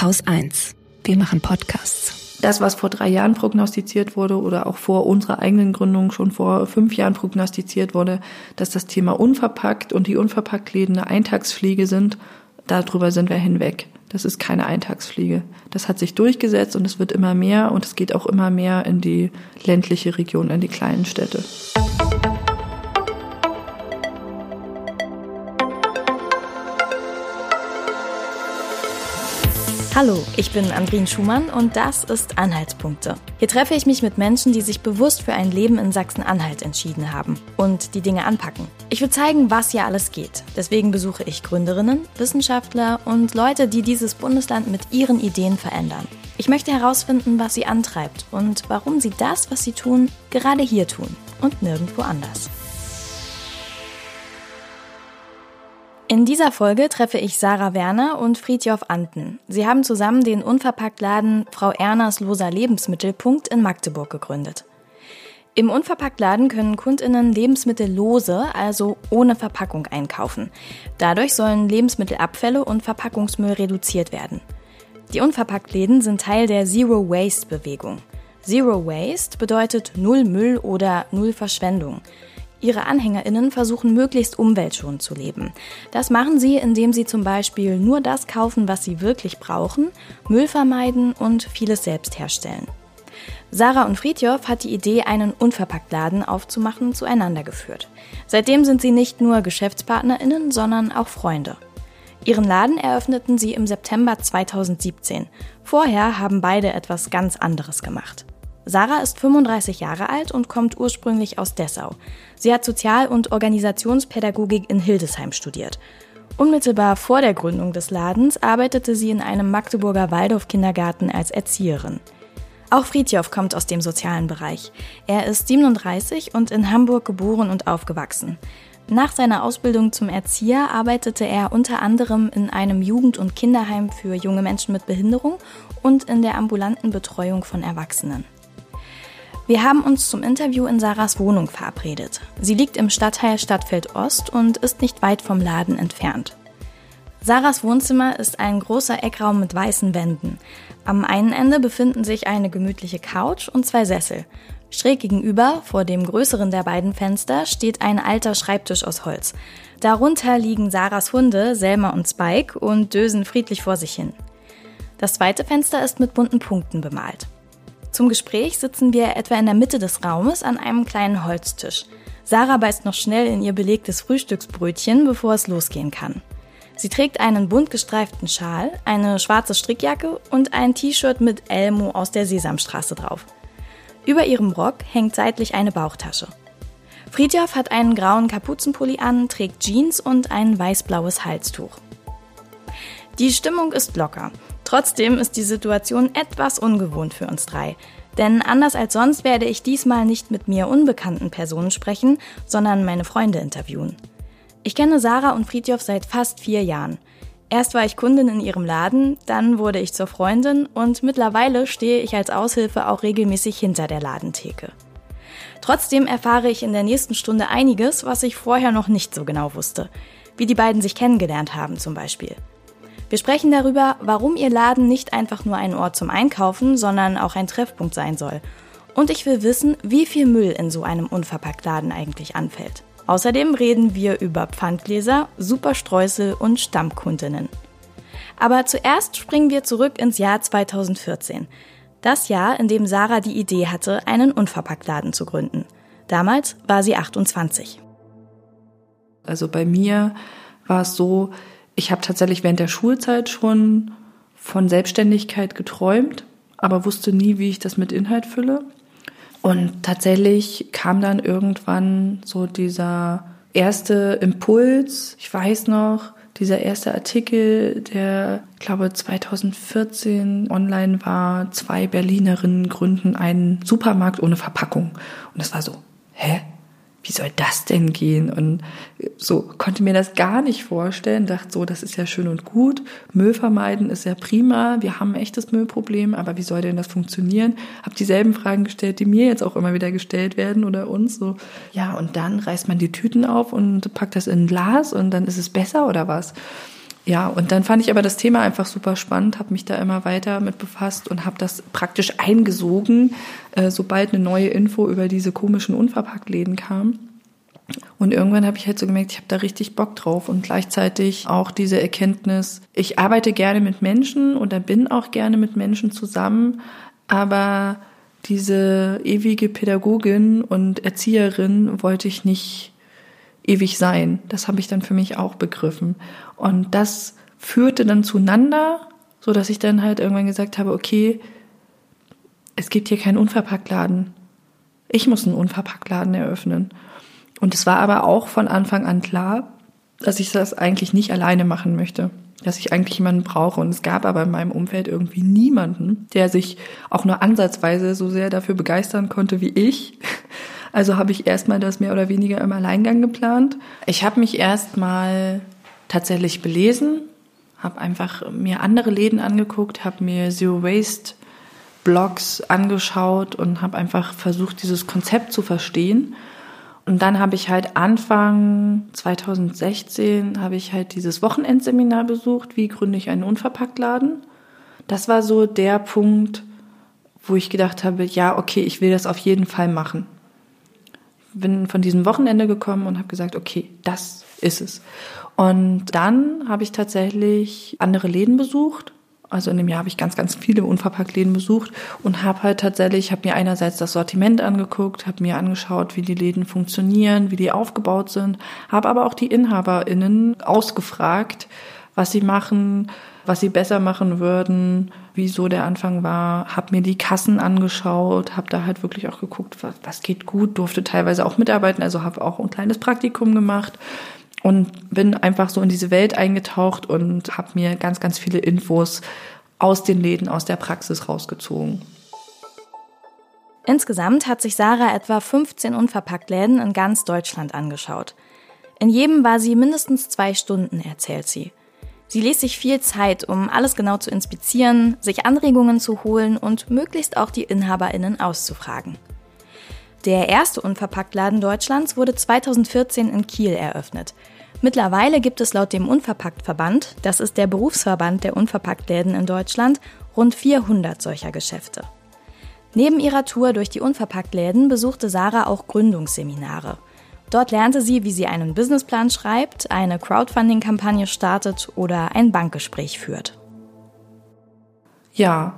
Haus 1. Wir machen Podcasts. Das, was vor drei Jahren prognostiziert wurde oder auch vor unserer eigenen Gründung schon vor fünf Jahren prognostiziert wurde, dass das Thema unverpackt und die Unverpacktläden eine Eintagsfliege sind, darüber sind wir hinweg. Das ist keine Eintagsfliege. Das hat sich durchgesetzt und es wird immer mehr und es geht auch immer mehr in die ländliche Region, in die kleinen Städte. Hallo, ich bin Andrin Schumann und das ist Anhaltspunkte. Hier treffe ich mich mit Menschen, die sich bewusst für ein Leben in Sachsen-Anhalt entschieden haben und die Dinge anpacken. Ich will zeigen, was hier alles geht. Deswegen besuche ich Gründerinnen, Wissenschaftler und Leute, die dieses Bundesland mit ihren Ideen verändern. Ich möchte herausfinden, was sie antreibt und warum sie das, was sie tun, gerade hier tun und nirgendwo anders. In dieser Folge treffe ich Sarah Werner und Friedjof Anten. Sie haben zusammen den Unverpacktladen Frau Erners Loser Lebensmittelpunkt in Magdeburg gegründet. Im Unverpacktladen können Kundinnen Lebensmittel lose, also ohne Verpackung einkaufen. Dadurch sollen Lebensmittelabfälle und Verpackungsmüll reduziert werden. Die Unverpacktläden sind Teil der Zero Waste Bewegung. Zero Waste bedeutet Null Müll oder Null Verschwendung. Ihre AnhängerInnen versuchen möglichst umweltschonend zu leben. Das machen sie, indem sie zum Beispiel nur das kaufen, was sie wirklich brauchen, Müll vermeiden und vieles selbst herstellen. Sarah und Friedjof hat die Idee, einen Unverpacktladen aufzumachen, zueinander geführt. Seitdem sind sie nicht nur GeschäftspartnerInnen, sondern auch Freunde. Ihren Laden eröffneten sie im September 2017. Vorher haben beide etwas ganz anderes gemacht. Sarah ist 35 Jahre alt und kommt ursprünglich aus Dessau. Sie hat Sozial- und Organisationspädagogik in Hildesheim studiert. Unmittelbar vor der Gründung des Ladens arbeitete sie in einem Magdeburger Waldorf-Kindergarten als Erzieherin. Auch Friedjof kommt aus dem sozialen Bereich. Er ist 37 und in Hamburg geboren und aufgewachsen. Nach seiner Ausbildung zum Erzieher arbeitete er unter anderem in einem Jugend- und Kinderheim für junge Menschen mit Behinderung und in der ambulanten Betreuung von Erwachsenen. Wir haben uns zum Interview in Sarahs Wohnung verabredet. Sie liegt im Stadtteil Stadtfeld Ost und ist nicht weit vom Laden entfernt. Sarahs Wohnzimmer ist ein großer Eckraum mit weißen Wänden. Am einen Ende befinden sich eine gemütliche Couch und zwei Sessel. Schräg gegenüber, vor dem größeren der beiden Fenster, steht ein alter Schreibtisch aus Holz. Darunter liegen Sarahs Hunde, Selma und Spike, und dösen friedlich vor sich hin. Das zweite Fenster ist mit bunten Punkten bemalt. Zum Gespräch sitzen wir etwa in der Mitte des Raumes an einem kleinen Holztisch. Sarah beißt noch schnell in ihr belegtes Frühstücksbrötchen, bevor es losgehen kann. Sie trägt einen bunt gestreiften Schal, eine schwarze Strickjacke und ein T-Shirt mit Elmo aus der Sesamstraße drauf. Über ihrem Rock hängt seitlich eine Bauchtasche. Friedjof hat einen grauen Kapuzenpulli an, trägt Jeans und ein weiß-blaues Halstuch. Die Stimmung ist locker. Trotzdem ist die Situation etwas ungewohnt für uns drei. Denn anders als sonst werde ich diesmal nicht mit mir unbekannten Personen sprechen, sondern meine Freunde interviewen. Ich kenne Sarah und Friedjof seit fast vier Jahren. Erst war ich Kundin in ihrem Laden, dann wurde ich zur Freundin und mittlerweile stehe ich als Aushilfe auch regelmäßig hinter der Ladentheke. Trotzdem erfahre ich in der nächsten Stunde einiges, was ich vorher noch nicht so genau wusste. Wie die beiden sich kennengelernt haben zum Beispiel. Wir sprechen darüber, warum Ihr Laden nicht einfach nur ein Ort zum Einkaufen, sondern auch ein Treffpunkt sein soll. Und ich will wissen, wie viel Müll in so einem Unverpacktladen eigentlich anfällt. Außerdem reden wir über Pfandgläser, Superstreusel und Stammkundinnen. Aber zuerst springen wir zurück ins Jahr 2014. Das Jahr, in dem Sarah die Idee hatte, einen Unverpacktladen zu gründen. Damals war sie 28. Also bei mir war es so, ich habe tatsächlich während der Schulzeit schon von Selbstständigkeit geträumt, aber wusste nie, wie ich das mit Inhalt fülle. Und tatsächlich kam dann irgendwann so dieser erste Impuls, ich weiß noch, dieser erste Artikel, der, glaube 2014 online war, zwei Berlinerinnen gründen einen Supermarkt ohne Verpackung. Und das war so, hä? Wie soll das denn gehen? Und so konnte mir das gar nicht vorstellen, dachte so, das ist ja schön und gut, Müll vermeiden ist ja prima, wir haben ein echtes Müllproblem, aber wie soll denn das funktionieren? Hab dieselben Fragen gestellt, die mir jetzt auch immer wieder gestellt werden oder uns so. Ja, und dann reißt man die Tüten auf und packt das in ein Glas und dann ist es besser oder was? Ja, und dann fand ich aber das Thema einfach super spannend, habe mich da immer weiter mit befasst und habe das praktisch eingesogen, äh, sobald eine neue Info über diese komischen Unverpacktläden kam. Und irgendwann habe ich halt so gemerkt, ich habe da richtig Bock drauf und gleichzeitig auch diese Erkenntnis, ich arbeite gerne mit Menschen oder bin auch gerne mit Menschen zusammen, aber diese ewige Pädagogin und Erzieherin wollte ich nicht ewig sein. Das habe ich dann für mich auch begriffen. Und das führte dann zueinander, so dass ich dann halt irgendwann gesagt habe, okay, es gibt hier keinen Unverpacktladen. Ich muss einen Unverpacktladen eröffnen. Und es war aber auch von Anfang an klar, dass ich das eigentlich nicht alleine machen möchte, dass ich eigentlich jemanden brauche. Und es gab aber in meinem Umfeld irgendwie niemanden, der sich auch nur ansatzweise so sehr dafür begeistern konnte wie ich. Also habe ich erstmal das mehr oder weniger im Alleingang geplant. Ich habe mich erstmal tatsächlich belesen, habe einfach mir andere Läden angeguckt, habe mir Zero Waste Blogs angeschaut und habe einfach versucht, dieses Konzept zu verstehen. Und dann habe ich halt Anfang 2016 habe ich halt dieses Wochenendseminar besucht, wie gründe ich einen Unverpacktladen. Das war so der Punkt, wo ich gedacht habe, ja, okay, ich will das auf jeden Fall machen bin von diesem Wochenende gekommen und habe gesagt, okay, das ist es. Und dann habe ich tatsächlich andere Läden besucht. Also in dem Jahr habe ich ganz, ganz viele Unverpacktläden besucht und habe halt tatsächlich, habe mir einerseits das Sortiment angeguckt, habe mir angeschaut, wie die Läden funktionieren, wie die aufgebaut sind, habe aber auch die InhaberInnen ausgefragt, was sie machen, was sie besser machen würden, wieso der Anfang war, habe mir die Kassen angeschaut, habe da halt wirklich auch geguckt, was, was geht gut, durfte teilweise auch mitarbeiten, also habe auch ein kleines Praktikum gemacht und bin einfach so in diese Welt eingetaucht und habe mir ganz, ganz viele Infos aus den Läden, aus der Praxis rausgezogen. Insgesamt hat sich Sarah etwa 15 Unverpacktläden in ganz Deutschland angeschaut. In jedem war sie mindestens zwei Stunden, erzählt sie. Sie ließ sich viel Zeit, um alles genau zu inspizieren, sich Anregungen zu holen und möglichst auch die InhaberInnen auszufragen. Der erste Unverpacktladen Deutschlands wurde 2014 in Kiel eröffnet. Mittlerweile gibt es laut dem Unverpacktverband, das ist der Berufsverband der Unverpacktläden in Deutschland, rund 400 solcher Geschäfte. Neben ihrer Tour durch die Unverpacktläden besuchte Sarah auch Gründungsseminare – Dort lernte sie, wie sie einen Businessplan schreibt, eine Crowdfunding-Kampagne startet oder ein Bankgespräch führt. Ja,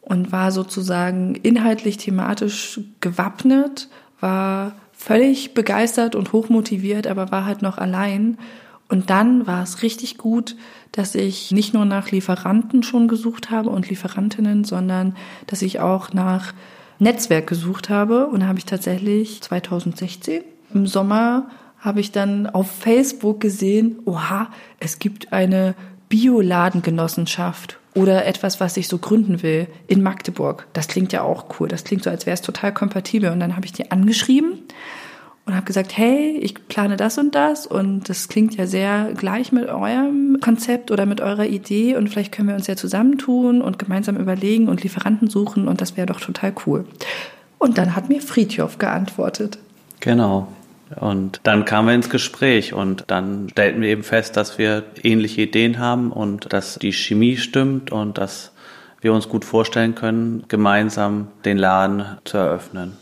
und war sozusagen inhaltlich thematisch gewappnet, war völlig begeistert und hochmotiviert, aber war halt noch allein. Und dann war es richtig gut, dass ich nicht nur nach Lieferanten schon gesucht habe und Lieferantinnen, sondern dass ich auch nach Netzwerk gesucht habe. Und da habe ich tatsächlich 2016 im Sommer habe ich dann auf Facebook gesehen, oha, es gibt eine Bioladengenossenschaft oder etwas, was ich so gründen will in Magdeburg. Das klingt ja auch cool. Das klingt so, als wäre es total kompatibel. Und dann habe ich die angeschrieben und habe gesagt, hey, ich plane das und das und das klingt ja sehr gleich mit eurem Konzept oder mit eurer Idee und vielleicht können wir uns ja zusammentun und gemeinsam überlegen und Lieferanten suchen und das wäre doch total cool. Und dann hat mir Friedhof geantwortet. Genau. Und dann kamen wir ins Gespräch und dann stellten wir eben fest, dass wir ähnliche Ideen haben und dass die Chemie stimmt und dass wir uns gut vorstellen können, gemeinsam den Laden zu eröffnen.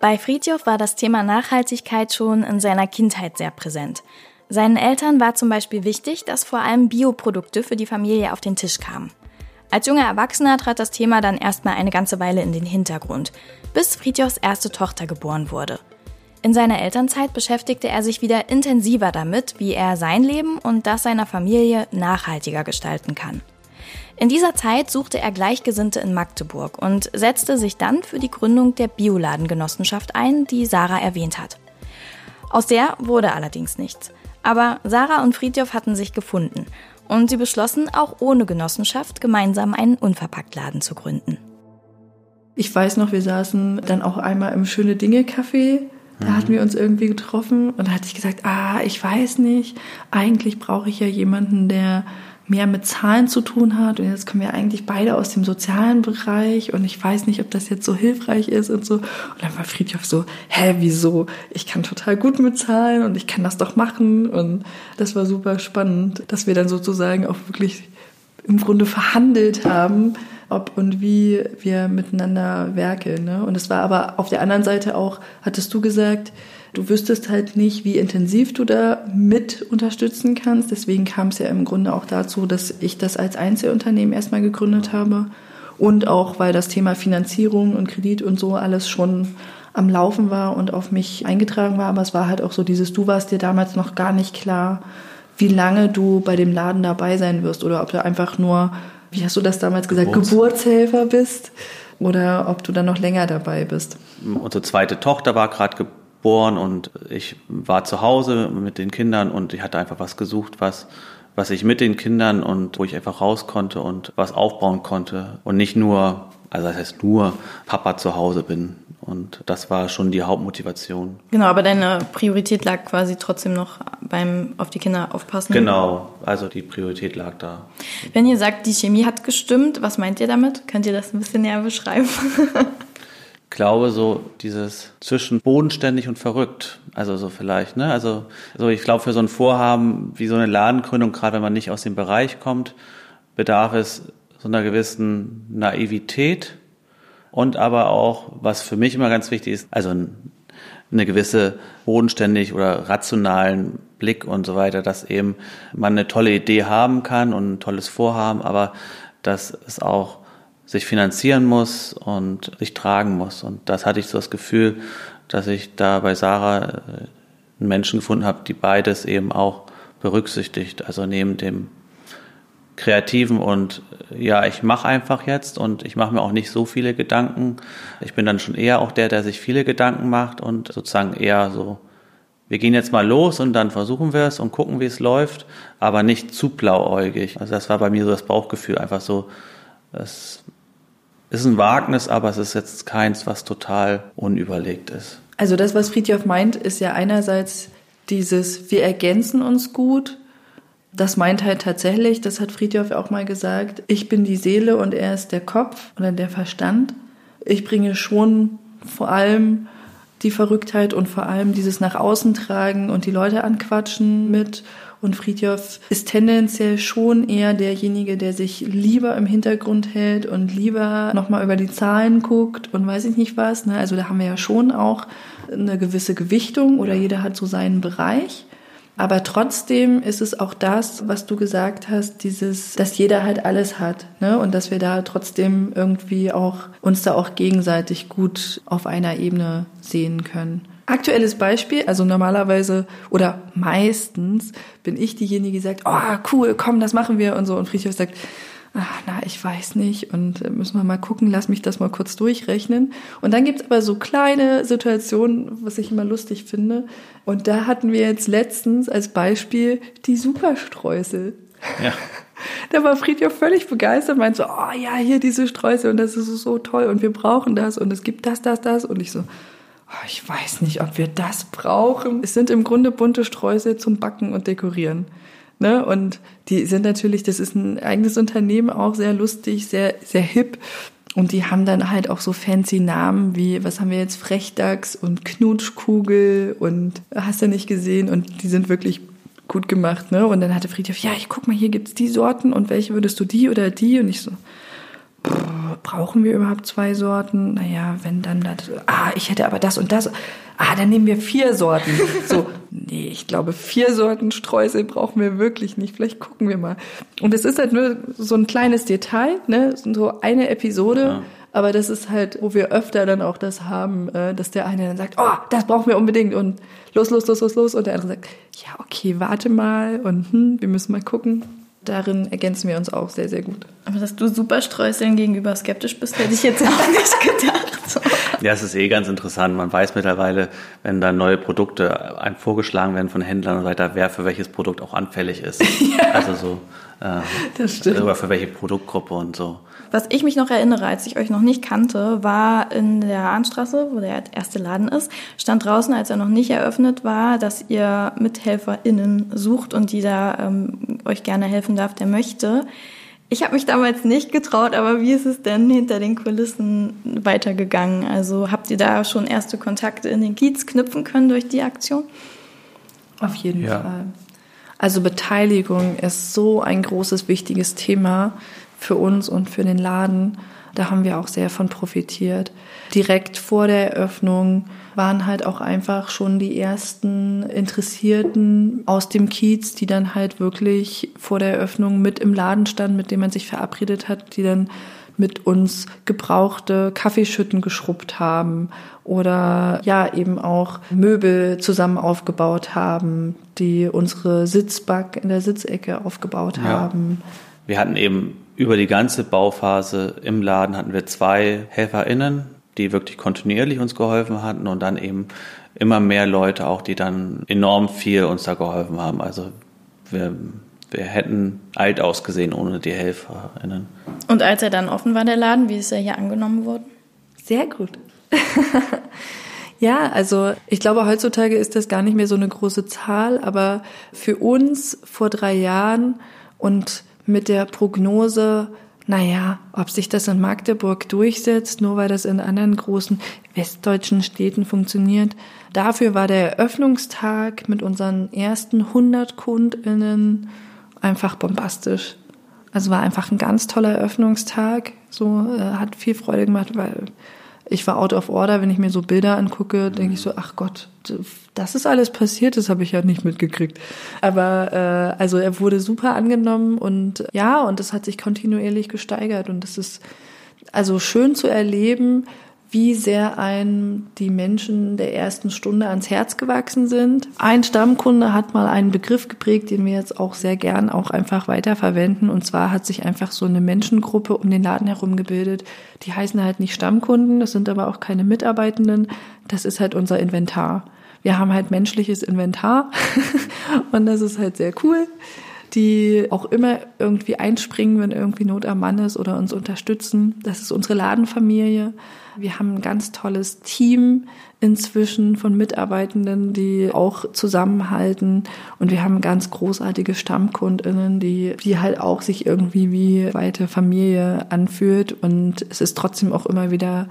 Bei Friedjof war das Thema Nachhaltigkeit schon in seiner Kindheit sehr präsent. Seinen Eltern war zum Beispiel wichtig, dass vor allem Bioprodukte für die Familie auf den Tisch kamen. Als junger Erwachsener trat das Thema dann erstmal eine ganze Weile in den Hintergrund, bis Friedjofs erste Tochter geboren wurde. In seiner Elternzeit beschäftigte er sich wieder intensiver damit, wie er sein Leben und das seiner Familie nachhaltiger gestalten kann. In dieser Zeit suchte er Gleichgesinnte in Magdeburg und setzte sich dann für die Gründung der Bioladengenossenschaft ein, die Sarah erwähnt hat. Aus der wurde allerdings nichts. Aber Sarah und Friedhof hatten sich gefunden und sie beschlossen, auch ohne Genossenschaft gemeinsam einen Unverpacktladen zu gründen. Ich weiß noch, wir saßen dann auch einmal im Schöne Dinge Café da mhm. hatten wir uns irgendwie getroffen und da hatte ich gesagt, ah, ich weiß nicht, eigentlich brauche ich ja jemanden, der mehr mit Zahlen zu tun hat. Und jetzt kommen wir eigentlich beide aus dem sozialen Bereich und ich weiß nicht, ob das jetzt so hilfreich ist und so. Und dann war Friedhof so, hä, wieso? Ich kann total gut mit Zahlen und ich kann das doch machen. Und das war super spannend, dass wir dann sozusagen auch wirklich im Grunde verhandelt haben, ob und wie wir miteinander werkeln. Ne? Und es war aber auf der anderen Seite auch, hattest du gesagt, du wüsstest halt nicht, wie intensiv du da mit unterstützen kannst. Deswegen kam es ja im Grunde auch dazu, dass ich das als Einzelunternehmen erstmal gegründet habe. Und auch, weil das Thema Finanzierung und Kredit und so alles schon am Laufen war und auf mich eingetragen war. Aber es war halt auch so dieses, du warst dir damals noch gar nicht klar, wie lange du bei dem Laden dabei sein wirst oder ob du einfach nur wie hast du das damals gesagt, Geburts Geburtshelfer bist? Oder ob du dann noch länger dabei bist. Unsere zweite Tochter war gerade geboren und ich war zu Hause mit den Kindern und ich hatte einfach was gesucht, was was ich mit den Kindern und wo ich einfach raus konnte und was aufbauen konnte. Und nicht nur, also das heißt nur Papa zu Hause bin. Und das war schon die Hauptmotivation. Genau, aber deine Priorität lag quasi trotzdem noch beim auf die Kinder aufpassen. Genau, also die Priorität lag da. Wenn ihr sagt, die Chemie hat gestimmt, was meint ihr damit? Könnt ihr das ein bisschen näher beschreiben? ich glaube so dieses zwischen bodenständig und verrückt. Also so vielleicht, ne? Also so ich glaube für so ein Vorhaben wie so eine Ladengründung, gerade wenn man nicht aus dem Bereich kommt, bedarf es so einer gewissen Naivität und aber auch, was für mich immer ganz wichtig ist, also eine gewisse bodenständig oder rationalen Blick und so weiter, dass eben man eine tolle Idee haben kann und ein tolles Vorhaben, aber dass es auch sich finanzieren muss und sich tragen muss. Und das hatte ich so das Gefühl, dass ich da bei Sarah äh, einen Menschen gefunden habe, die beides eben auch berücksichtigt. Also neben dem Kreativen und ja, ich mache einfach jetzt und ich mache mir auch nicht so viele Gedanken. Ich bin dann schon eher auch der, der sich viele Gedanken macht und sozusagen eher so, wir gehen jetzt mal los und dann versuchen wir es und gucken, wie es läuft, aber nicht zu blauäugig. Also das war bei mir so das Bauchgefühl, einfach so, es ist ein Wagnis, aber es ist jetzt keins, was total unüberlegt ist. Also das, was Friedhoff meint, ist ja einerseits dieses, wir ergänzen uns gut, das meint halt tatsächlich, das hat Friedhoff auch mal gesagt, ich bin die Seele und er ist der Kopf oder der Verstand. Ich bringe schon vor allem die Verrücktheit und vor allem dieses nach außen tragen und die Leute anquatschen mit. Und Friedhoff ist tendenziell schon eher derjenige, der sich lieber im Hintergrund hält und lieber nochmal über die Zahlen guckt und weiß ich nicht was. Ne? Also da haben wir ja schon auch eine gewisse Gewichtung oder jeder hat so seinen Bereich. Aber trotzdem ist es auch das, was du gesagt hast, dieses, dass jeder halt alles hat, ne? Und dass wir da trotzdem irgendwie auch uns da auch gegenseitig gut auf einer Ebene sehen können. Aktuelles Beispiel, also normalerweise oder meistens bin ich diejenige, die sagt, oh cool, komm, das machen wir und so. Und Friedhof sagt, ach, na, ich weiß nicht und äh, müssen wir mal gucken, lass mich das mal kurz durchrechnen. Und dann gibt's aber so kleine Situationen, was ich immer lustig finde. Und da hatten wir jetzt letztens als Beispiel die Superstreusel. Ja. Da war Friedhof völlig begeistert, meint so, oh ja, hier diese Streusel und das ist so toll und wir brauchen das und es gibt das, das, das. Und ich so, oh, ich weiß nicht, ob wir das brauchen. Es sind im Grunde bunte Streusel zum Backen und Dekorieren. Ne? Und die sind natürlich, das ist ein eigenes Unternehmen, auch sehr lustig, sehr, sehr hip. Und die haben dann halt auch so fancy Namen wie, was haben wir jetzt, Frechdachs und Knutschkugel und hast du nicht gesehen und die sind wirklich gut gemacht, ne? Und dann hatte Friedhof, ja, ich guck mal, hier gibt's die Sorten und welche würdest du die oder die? Und ich so, brauchen wir überhaupt zwei Sorten? Naja, wenn dann das, ah, ich hätte aber das und das. Ah, dann nehmen wir vier Sorten. So, nee, ich glaube, vier Sorten Streusel brauchen wir wirklich nicht. Vielleicht gucken wir mal. Und es ist halt nur so ein kleines Detail, ne, so eine Episode. Ja. Aber das ist halt, wo wir öfter dann auch das haben, äh, dass der eine dann sagt, oh, das brauchen wir unbedingt und los, los, los, los, los. Und der andere sagt, ja, okay, warte mal und hm, wir müssen mal gucken darin ergänzen wir uns auch sehr, sehr gut. Aber dass du Superstreuseln gegenüber skeptisch bist, hätte ich jetzt auch nicht gedacht. Ja, es ist eh ganz interessant. Man weiß mittlerweile, wenn da neue Produkte einem vorgeschlagen werden von Händlern und so weiter, wer für welches Produkt auch anfällig ist. ja. Also so, äh, das stimmt. Oder für welche Produktgruppe und so. Was ich mich noch erinnere, als ich euch noch nicht kannte, war in der Ahnstraße, wo der erste Laden ist, stand draußen, als er noch nicht eröffnet war, dass ihr MithelferInnen sucht und die da ähm, euch gerne helfen darf, der möchte. Ich habe mich damals nicht getraut, aber wie ist es denn hinter den Kulissen weitergegangen? Also habt ihr da schon erste Kontakte in den Kiez knüpfen können durch die Aktion? Auf jeden ja. Fall. Also Beteiligung ist so ein großes, wichtiges Thema für uns und für den Laden. Da haben wir auch sehr von profitiert. Direkt vor der Eröffnung waren halt auch einfach schon die ersten Interessierten aus dem Kiez, die dann halt wirklich vor der Eröffnung mit im Laden standen, mit dem man sich verabredet hat, die dann mit uns gebrauchte Kaffeeschütten geschrubbt haben oder ja eben auch Möbel zusammen aufgebaut haben, die unsere Sitzback in der Sitzecke aufgebaut ja. haben. Wir hatten eben über die ganze Bauphase im Laden hatten wir zwei HelferInnen, die wirklich kontinuierlich uns geholfen hatten und dann eben immer mehr Leute auch, die dann enorm viel uns da geholfen haben. Also wir, wir hätten alt ausgesehen ohne die HelferInnen. Und als er dann offen war, der Laden, wie ist er hier angenommen worden? Sehr gut. ja, also ich glaube, heutzutage ist das gar nicht mehr so eine große Zahl, aber für uns vor drei Jahren und mit der Prognose, naja, ob sich das in Magdeburg durchsetzt, nur weil das in anderen großen westdeutschen Städten funktioniert. Dafür war der Eröffnungstag mit unseren ersten 100 KundInnen einfach bombastisch. Also war einfach ein ganz toller Eröffnungstag. So äh, hat viel Freude gemacht, weil ich war out of order. Wenn ich mir so Bilder angucke, denke ich so, ach Gott, das ist alles passiert, das habe ich ja nicht mitgekriegt. Aber äh, also er wurde super angenommen und ja, und das hat sich kontinuierlich gesteigert und das ist also schön zu erleben, wie sehr einem die Menschen der ersten Stunde ans Herz gewachsen sind. Ein Stammkunde hat mal einen Begriff geprägt, den wir jetzt auch sehr gern auch einfach weiterverwenden. Und zwar hat sich einfach so eine Menschengruppe um den Laden herum gebildet. Die heißen halt nicht Stammkunden, das sind aber auch keine Mitarbeitenden. Das ist halt unser Inventar. Wir haben halt menschliches Inventar und das ist halt sehr cool die auch immer irgendwie einspringen, wenn irgendwie Not am Mann ist oder uns unterstützen. Das ist unsere Ladenfamilie. Wir haben ein ganz tolles Team inzwischen von Mitarbeitenden, die auch zusammenhalten. Und wir haben ganz großartige Stammkundinnen, die, die halt auch sich irgendwie wie weite Familie anfühlt. Und es ist trotzdem auch immer wieder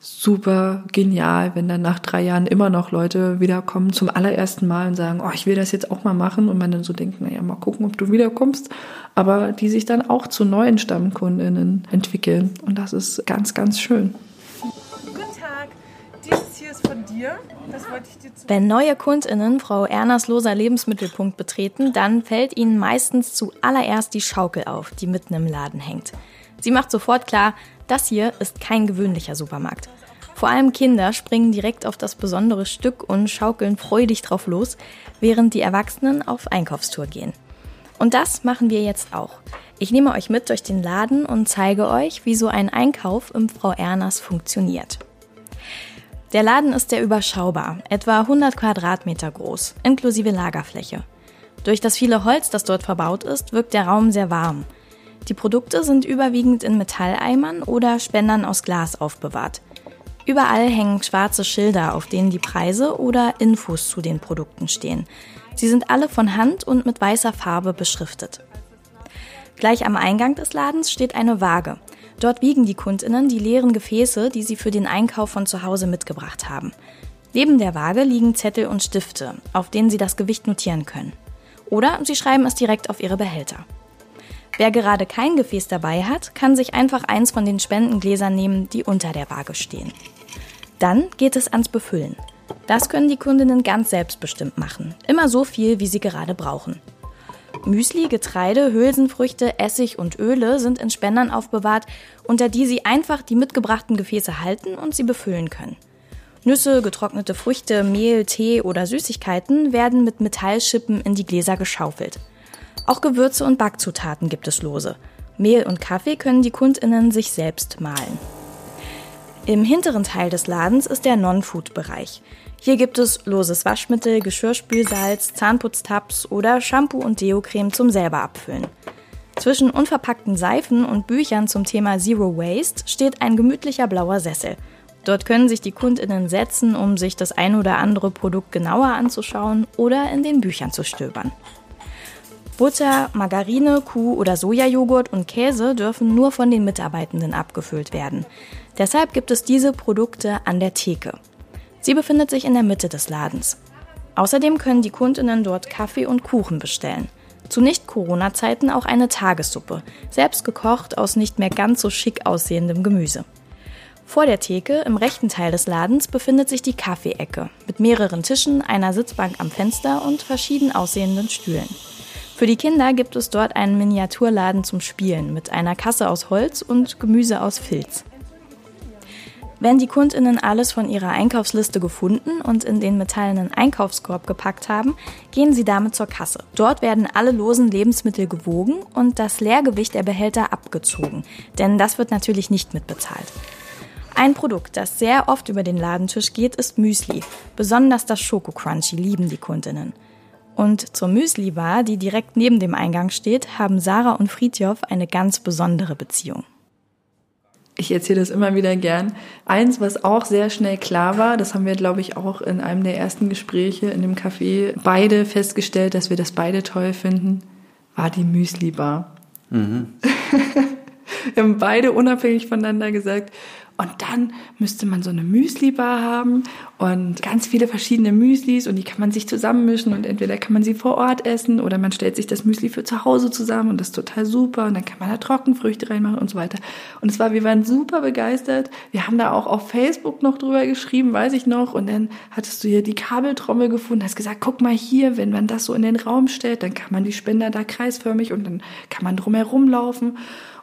super genial, wenn dann nach drei Jahren immer noch Leute wiederkommen zum allerersten Mal und sagen, oh, ich will das jetzt auch mal machen und man dann so denkt, naja, mal gucken, ob du wiederkommst, aber die sich dann auch zu neuen Stammkundinnen entwickeln und das ist ganz, ganz schön. Guten Tag, dieses hier ist von dir. Das wollte ich dir zu Wenn neue Kundinnen Frau Ernersloser Lebensmittelpunkt betreten, dann fällt ihnen meistens zuallererst die Schaukel auf, die mitten im Laden hängt. Sie macht sofort klar, das hier ist kein gewöhnlicher Supermarkt. Vor allem Kinder springen direkt auf das besondere Stück und schaukeln freudig drauf los, während die Erwachsenen auf Einkaufstour gehen. Und das machen wir jetzt auch. Ich nehme euch mit durch den Laden und zeige euch, wie so ein Einkauf im Frau Erners funktioniert. Der Laden ist sehr überschaubar, etwa 100 Quadratmeter groß, inklusive Lagerfläche. Durch das viele Holz, das dort verbaut ist, wirkt der Raum sehr warm. Die Produkte sind überwiegend in Metalleimern oder Spendern aus Glas aufbewahrt. Überall hängen schwarze Schilder, auf denen die Preise oder Infos zu den Produkten stehen. Sie sind alle von Hand und mit weißer Farbe beschriftet. Gleich am Eingang des Ladens steht eine Waage. Dort wiegen die Kundinnen die leeren Gefäße, die sie für den Einkauf von zu Hause mitgebracht haben. Neben der Waage liegen Zettel und Stifte, auf denen sie das Gewicht notieren können. Oder sie schreiben es direkt auf ihre Behälter. Wer gerade kein Gefäß dabei hat, kann sich einfach eins von den Spendengläsern nehmen, die unter der Waage stehen. Dann geht es ans Befüllen. Das können die Kundinnen ganz selbstbestimmt machen. Immer so viel, wie sie gerade brauchen. Müsli, Getreide, Hülsenfrüchte, Essig und Öle sind in Spendern aufbewahrt, unter die sie einfach die mitgebrachten Gefäße halten und sie befüllen können. Nüsse, getrocknete Früchte, Mehl, Tee oder Süßigkeiten werden mit Metallschippen in die Gläser geschaufelt. Auch Gewürze und Backzutaten gibt es lose. Mehl und Kaffee können die Kundinnen sich selbst mahlen. Im hinteren Teil des Ladens ist der Non-Food-Bereich. Hier gibt es loses Waschmittel, Geschirrspülsalz, Zahnputztabs oder Shampoo und Deo-Creme zum selber abfüllen. Zwischen unverpackten Seifen und Büchern zum Thema Zero Waste steht ein gemütlicher blauer Sessel. Dort können sich die Kundinnen setzen, um sich das ein oder andere Produkt genauer anzuschauen oder in den Büchern zu stöbern. Butter, Margarine, Kuh- oder Sojajoghurt und Käse dürfen nur von den Mitarbeitenden abgefüllt werden. Deshalb gibt es diese Produkte an der Theke. Sie befindet sich in der Mitte des Ladens. Außerdem können die Kundinnen dort Kaffee und Kuchen bestellen. Zu Nicht-Corona-Zeiten auch eine Tagessuppe, selbst gekocht aus nicht mehr ganz so schick aussehendem Gemüse. Vor der Theke im rechten Teil des Ladens befindet sich die Kaffeeecke mit mehreren Tischen, einer Sitzbank am Fenster und verschieden aussehenden Stühlen. Für die Kinder gibt es dort einen Miniaturladen zum Spielen mit einer Kasse aus Holz und Gemüse aus Filz. Wenn die Kundinnen alles von ihrer Einkaufsliste gefunden und in den metallenen Einkaufskorb gepackt haben, gehen sie damit zur Kasse. Dort werden alle losen Lebensmittel gewogen und das Leergewicht der Behälter abgezogen, denn das wird natürlich nicht mitbezahlt. Ein Produkt, das sehr oft über den Ladentisch geht, ist Müsli. Besonders das Schoko Crunchy lieben die Kundinnen. Und zur Müsli-Bar, die direkt neben dem Eingang steht, haben Sarah und Friedjof eine ganz besondere Beziehung. Ich erzähle das immer wieder gern. Eins, was auch sehr schnell klar war, das haben wir, glaube ich, auch in einem der ersten Gespräche in dem Café beide festgestellt, dass wir das beide toll finden, war die Müsli-Bar. Mhm. wir haben beide unabhängig voneinander gesagt, und dann müsste man so eine Müsli-Bar haben und ganz viele verschiedene Müslis und die kann man sich zusammenmischen und entweder kann man sie vor Ort essen oder man stellt sich das Müsli für zu Hause zusammen und das ist total super und dann kann man da Trockenfrüchte reinmachen und so weiter. Und es war, wir waren super begeistert. Wir haben da auch auf Facebook noch drüber geschrieben, weiß ich noch. Und dann hattest du hier die Kabeltrommel gefunden, hast gesagt, guck mal hier, wenn man das so in den Raum stellt, dann kann man die Spender da kreisförmig und dann kann man drumherum laufen.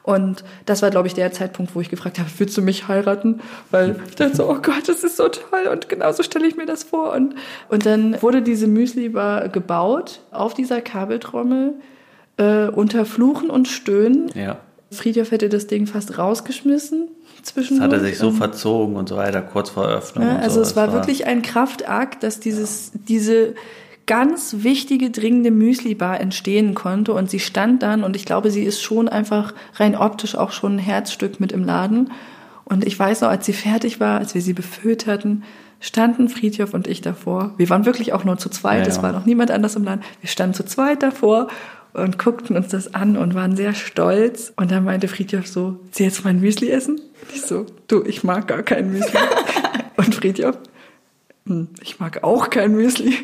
Und das war, glaube ich, der Zeitpunkt, wo ich gefragt habe, willst du mich heiraten? Weil ich dachte so, oh Gott, das ist so toll und genauso stelle ich mir das vor. Und, und dann wurde diese Müsli-Bar gebaut auf dieser Kabeltrommel äh, unter Fluchen und Stöhnen. Ja. Friedhof hätte das Ding fast rausgeschmissen. Das hat er sich so verzogen und so weiter, kurz vor Eröffnung. Ja, also so. es war, war wirklich ein Kraftakt, dass dieses, diese ganz wichtige, dringende Müsli-Bar entstehen konnte. Und sie stand dann, und ich glaube, sie ist schon einfach rein optisch auch schon ein Herzstück mit im Laden. Und ich weiß noch, als sie fertig war, als wir sie befüllt hatten, standen Friedhof und ich davor. Wir waren wirklich auch nur zu zweit, ja, es war noch niemand anders im Laden. Wir standen zu zweit davor und guckten uns das an und waren sehr stolz. Und dann meinte Friedhof so, Sie jetzt mein Müsli essen? Und ich so, du, ich mag gar kein Müsli. und Friedhof, hm, ich mag auch kein Müsli.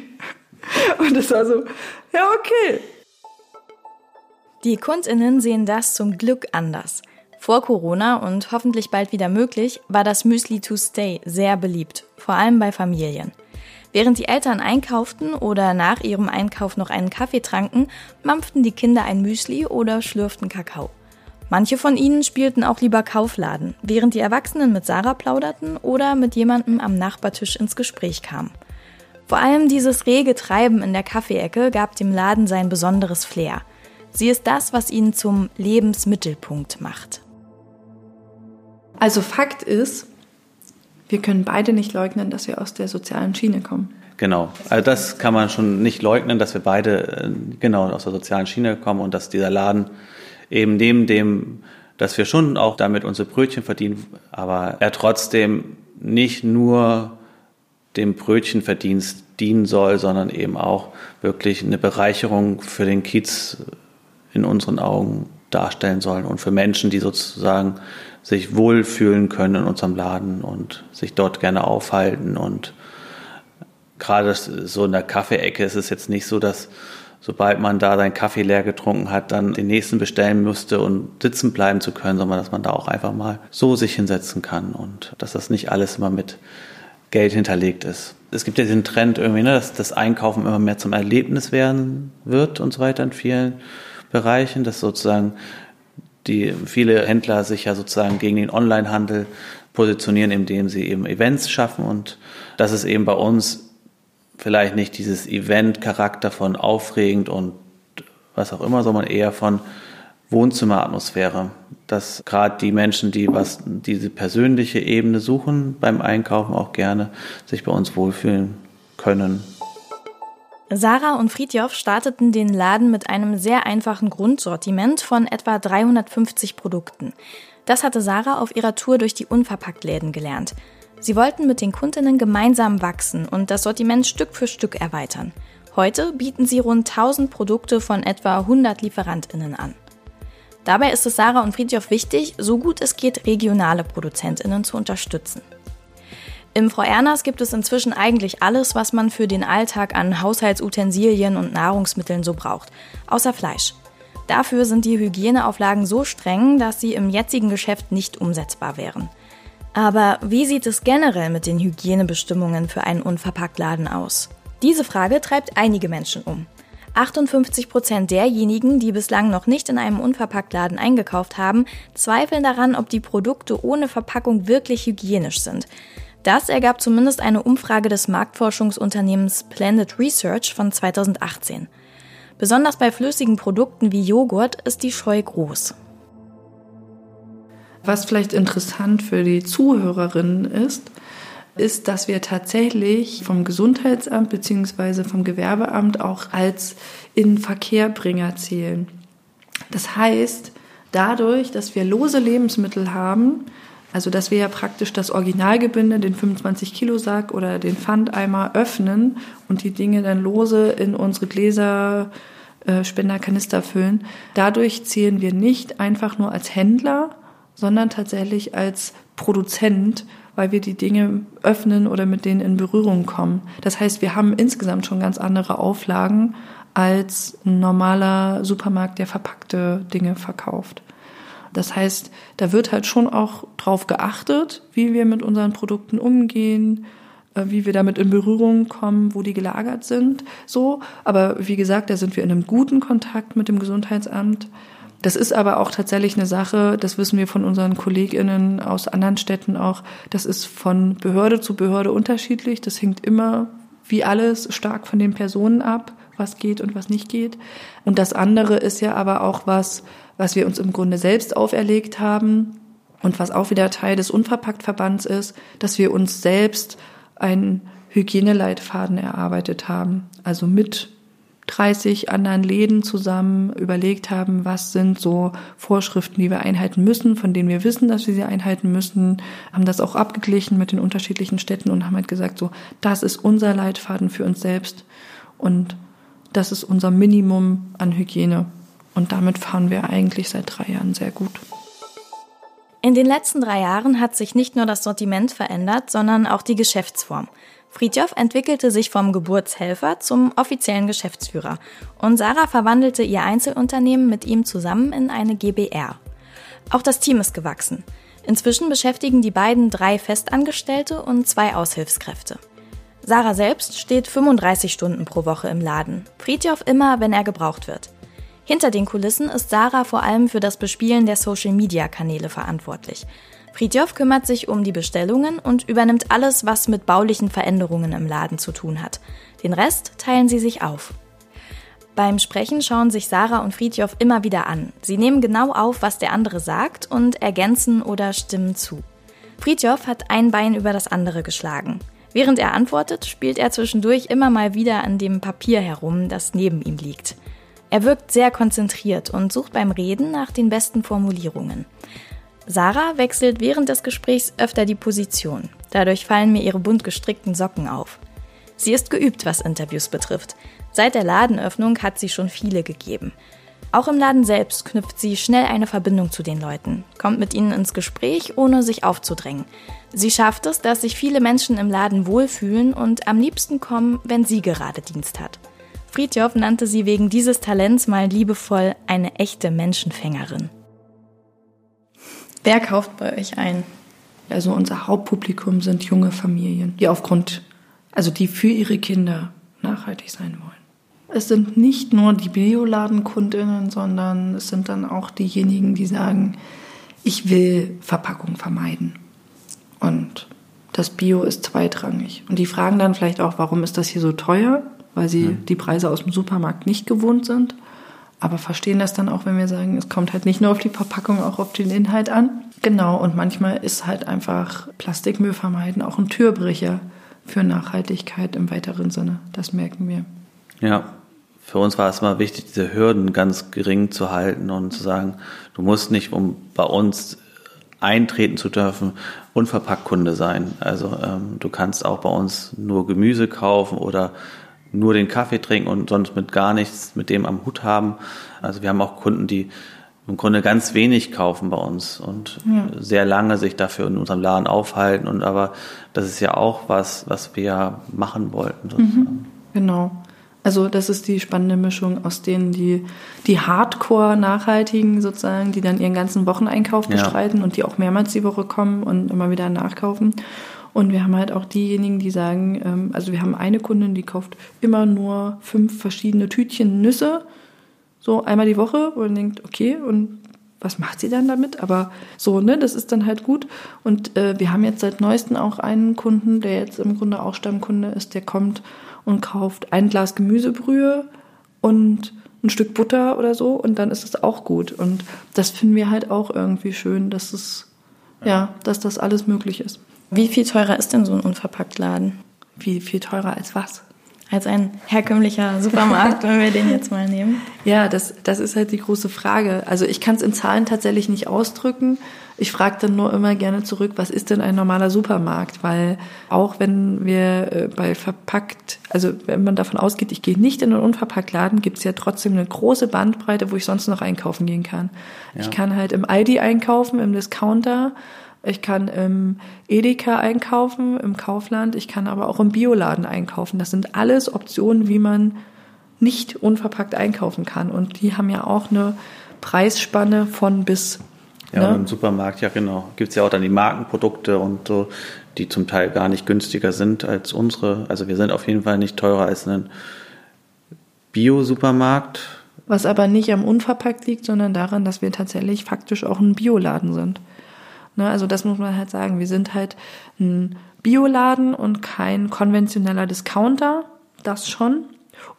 Und es war so, ja, okay. Die KundInnen sehen das zum Glück anders. Vor Corona und hoffentlich bald wieder möglich, war das Müsli to Stay sehr beliebt, vor allem bei Familien. Während die Eltern einkauften oder nach ihrem Einkauf noch einen Kaffee tranken, mampften die Kinder ein Müsli oder schlürften Kakao. Manche von ihnen spielten auch lieber Kaufladen, während die Erwachsenen mit Sarah plauderten oder mit jemandem am Nachbartisch ins Gespräch kamen. Vor allem dieses rege Treiben in der Kaffeeecke gab dem Laden sein besonderes Flair. Sie ist das, was ihn zum Lebensmittelpunkt macht. Also Fakt ist, wir können beide nicht leugnen, dass wir aus der sozialen Schiene kommen. Genau, also das kann man schon nicht leugnen, dass wir beide äh, genau aus der sozialen Schiene kommen und dass dieser Laden eben neben dem, dass wir schon auch damit unsere Brötchen verdienen, aber er trotzdem nicht nur dem Brötchenverdienst dienen soll, sondern eben auch wirklich eine Bereicherung für den Kiez in unseren Augen darstellen sollen und für Menschen, die sozusagen sich wohlfühlen können in unserem Laden und sich dort gerne aufhalten. Und gerade so in der Kaffeeecke ist es jetzt nicht so, dass sobald man da seinen Kaffee leer getrunken hat, dann den nächsten bestellen müsste und sitzen bleiben zu können, sondern dass man da auch einfach mal so sich hinsetzen kann und dass das nicht alles immer mit Geld hinterlegt ist. Es gibt ja diesen Trend irgendwie, ne, dass das Einkaufen immer mehr zum Erlebnis werden wird und so weiter in vielen Bereichen, dass sozusagen die viele Händler sich ja sozusagen gegen den Onlinehandel positionieren, indem sie eben Events schaffen und das ist eben bei uns vielleicht nicht dieses Event-Charakter von aufregend und was auch immer, sondern eher von Wohnzimmeratmosphäre, dass gerade die Menschen, die was diese persönliche Ebene suchen beim Einkaufen auch gerne sich bei uns wohlfühlen können. Sarah und Friedjof starteten den Laden mit einem sehr einfachen Grundsortiment von etwa 350 Produkten. Das hatte Sarah auf ihrer Tour durch die Unverpacktläden gelernt. Sie wollten mit den Kundinnen gemeinsam wachsen und das Sortiment Stück für Stück erweitern. Heute bieten sie rund 1000 Produkte von etwa 100 Lieferantinnen an. Dabei ist es Sarah und Friedhof wichtig, so gut es geht, regionale Produzentinnen zu unterstützen. Im Frau Erners gibt es inzwischen eigentlich alles, was man für den Alltag an Haushaltsutensilien und Nahrungsmitteln so braucht, außer Fleisch. Dafür sind die Hygieneauflagen so streng, dass sie im jetzigen Geschäft nicht umsetzbar wären. Aber wie sieht es generell mit den Hygienebestimmungen für einen Unverpacktladen aus? Diese Frage treibt einige Menschen um. 58 Prozent derjenigen, die bislang noch nicht in einem Unverpacktladen eingekauft haben, zweifeln daran, ob die Produkte ohne Verpackung wirklich hygienisch sind. Das ergab zumindest eine Umfrage des Marktforschungsunternehmens Planet Research von 2018. Besonders bei flüssigen Produkten wie Joghurt ist die Scheu groß. Was vielleicht interessant für die Zuhörerinnen ist, ist, dass wir tatsächlich vom Gesundheitsamt bzw. vom Gewerbeamt auch als in Verkehrbringer zählen. Das heißt, dadurch, dass wir lose Lebensmittel haben, also dass wir ja praktisch das Originalgebinde, den 25 Kilo Sack oder den Pfandeimer öffnen und die Dinge dann lose in unsere Gläser, äh, Spenderkanister füllen. Dadurch zählen wir nicht einfach nur als Händler, sondern tatsächlich als Produzent weil wir die Dinge öffnen oder mit denen in Berührung kommen. Das heißt, wir haben insgesamt schon ganz andere Auflagen als ein normaler Supermarkt, der verpackte Dinge verkauft. Das heißt, da wird halt schon auch drauf geachtet, wie wir mit unseren Produkten umgehen, äh, wie wir damit in Berührung kommen, wo die gelagert sind, so. Aber wie gesagt, da sind wir in einem guten Kontakt mit dem Gesundheitsamt. Das ist aber auch tatsächlich eine Sache, das wissen wir von unseren KollegInnen aus anderen Städten auch, das ist von Behörde zu Behörde unterschiedlich. Das hängt immer, wie alles, stark von den Personen ab, was geht und was nicht geht. Und das andere ist ja aber auch was, was wir uns im Grunde selbst auferlegt haben und was auch wieder Teil des Unverpacktverbands ist, dass wir uns selbst einen Hygieneleitfaden erarbeitet haben. Also mit 30 anderen Läden zusammen überlegt haben, was sind so Vorschriften, die wir einhalten müssen, von denen wir wissen, dass wir sie einhalten müssen, haben das auch abgeglichen mit den unterschiedlichen Städten und haben halt gesagt, so, das ist unser Leitfaden für uns selbst und das ist unser Minimum an Hygiene. Und damit fahren wir eigentlich seit drei Jahren sehr gut. In den letzten drei Jahren hat sich nicht nur das Sortiment verändert, sondern auch die Geschäftsform. Friedjof entwickelte sich vom Geburtshelfer zum offiziellen Geschäftsführer und Sarah verwandelte ihr Einzelunternehmen mit ihm zusammen in eine GBR. Auch das Team ist gewachsen. Inzwischen beschäftigen die beiden drei Festangestellte und zwei Aushilfskräfte. Sarah selbst steht 35 Stunden pro Woche im Laden, Friedjof immer, wenn er gebraucht wird. Hinter den Kulissen ist Sarah vor allem für das Bespielen der Social-Media-Kanäle verantwortlich. Friedjof kümmert sich um die Bestellungen und übernimmt alles, was mit baulichen Veränderungen im Laden zu tun hat. Den Rest teilen sie sich auf. Beim Sprechen schauen sich Sarah und Friedjof immer wieder an. Sie nehmen genau auf, was der andere sagt und ergänzen oder stimmen zu. Friedjof hat ein Bein über das andere geschlagen. Während er antwortet, spielt er zwischendurch immer mal wieder an dem Papier herum, das neben ihm liegt. Er wirkt sehr konzentriert und sucht beim Reden nach den besten Formulierungen. Sarah wechselt während des Gesprächs öfter die Position. Dadurch fallen mir ihre bunt gestrickten Socken auf. Sie ist geübt, was Interviews betrifft. Seit der Ladenöffnung hat sie schon viele gegeben. Auch im Laden selbst knüpft sie schnell eine Verbindung zu den Leuten, kommt mit ihnen ins Gespräch, ohne sich aufzudrängen. Sie schafft es, dass sich viele Menschen im Laden wohlfühlen und am liebsten kommen, wenn sie gerade Dienst hat. Friedjof nannte sie wegen dieses Talents mal liebevoll eine echte Menschenfängerin. Wer kauft bei euch ein? Also unser Hauptpublikum sind junge Familien, die aufgrund, also die für ihre Kinder nachhaltig sein wollen. Es sind nicht nur die Bioladenkundinnen, sondern es sind dann auch diejenigen, die sagen, ich will Verpackung vermeiden. Und das Bio ist zweitrangig. Und die fragen dann vielleicht auch, warum ist das hier so teuer? Weil sie hm. die Preise aus dem Supermarkt nicht gewohnt sind aber verstehen das dann auch, wenn wir sagen, es kommt halt nicht nur auf die Verpackung, auch auf den Inhalt an. Genau, und manchmal ist halt einfach Plastikmüll vermeiden auch ein Türbrecher für Nachhaltigkeit im weiteren Sinne. Das merken wir. Ja, für uns war es immer wichtig, diese Hürden ganz gering zu halten und zu sagen, du musst nicht, um bei uns eintreten zu dürfen, unverpackt Kunde sein. Also ähm, du kannst auch bei uns nur Gemüse kaufen oder nur den Kaffee trinken und sonst mit gar nichts mit dem am Hut haben. Also wir haben auch Kunden, die im Grunde ganz wenig kaufen bei uns und ja. sehr lange sich dafür in unserem Laden aufhalten. Und aber das ist ja auch was, was wir machen wollten. Mhm. Genau. Also das ist die spannende Mischung aus denen, die die Hardcore-Nachhaltigen sozusagen, die dann ihren ganzen Wocheneinkauf bestreiten ja. und die auch mehrmals die Woche kommen und immer wieder nachkaufen. Und wir haben halt auch diejenigen, die sagen, ähm, also wir haben eine Kundin, die kauft immer nur fünf verschiedene Tütchen Nüsse, so einmal die Woche, wo man denkt, okay, und was macht sie dann damit? Aber so, ne, das ist dann halt gut. Und äh, wir haben jetzt seit neuestem auch einen Kunden, der jetzt im Grunde auch Stammkunde ist, der kommt und kauft ein Glas Gemüsebrühe und ein Stück Butter oder so und dann ist es auch gut. Und das finden wir halt auch irgendwie schön, dass es, ja, dass das alles möglich ist. Wie viel teurer ist denn so ein Unverpacktladen? Wie viel teurer als was? Als ein herkömmlicher Supermarkt, wenn wir den jetzt mal nehmen. Ja, das, das ist halt die große Frage. Also ich kann es in Zahlen tatsächlich nicht ausdrücken. Ich frage dann nur immer gerne zurück, was ist denn ein normaler Supermarkt? Weil auch wenn wir äh, bei verpackt, also wenn man davon ausgeht, ich gehe nicht in einen Unverpacktladen, gibt es ja trotzdem eine große Bandbreite, wo ich sonst noch einkaufen gehen kann. Ja. Ich kann halt im Aldi einkaufen, im Discounter ich kann im Edeka einkaufen, im Kaufland, ich kann aber auch im Bioladen einkaufen. Das sind alles Optionen, wie man nicht unverpackt einkaufen kann. Und die haben ja auch eine Preisspanne von bis. Ja, ne? im Supermarkt, ja genau. Gibt es ja auch dann die Markenprodukte und so, die zum Teil gar nicht günstiger sind als unsere. Also wir sind auf jeden Fall nicht teurer als ein Bio-Supermarkt. Was aber nicht am Unverpackt liegt, sondern daran, dass wir tatsächlich faktisch auch ein Bioladen sind. Ne, also das muss man halt sagen. Wir sind halt ein Bioladen und kein konventioneller Discounter. Das schon.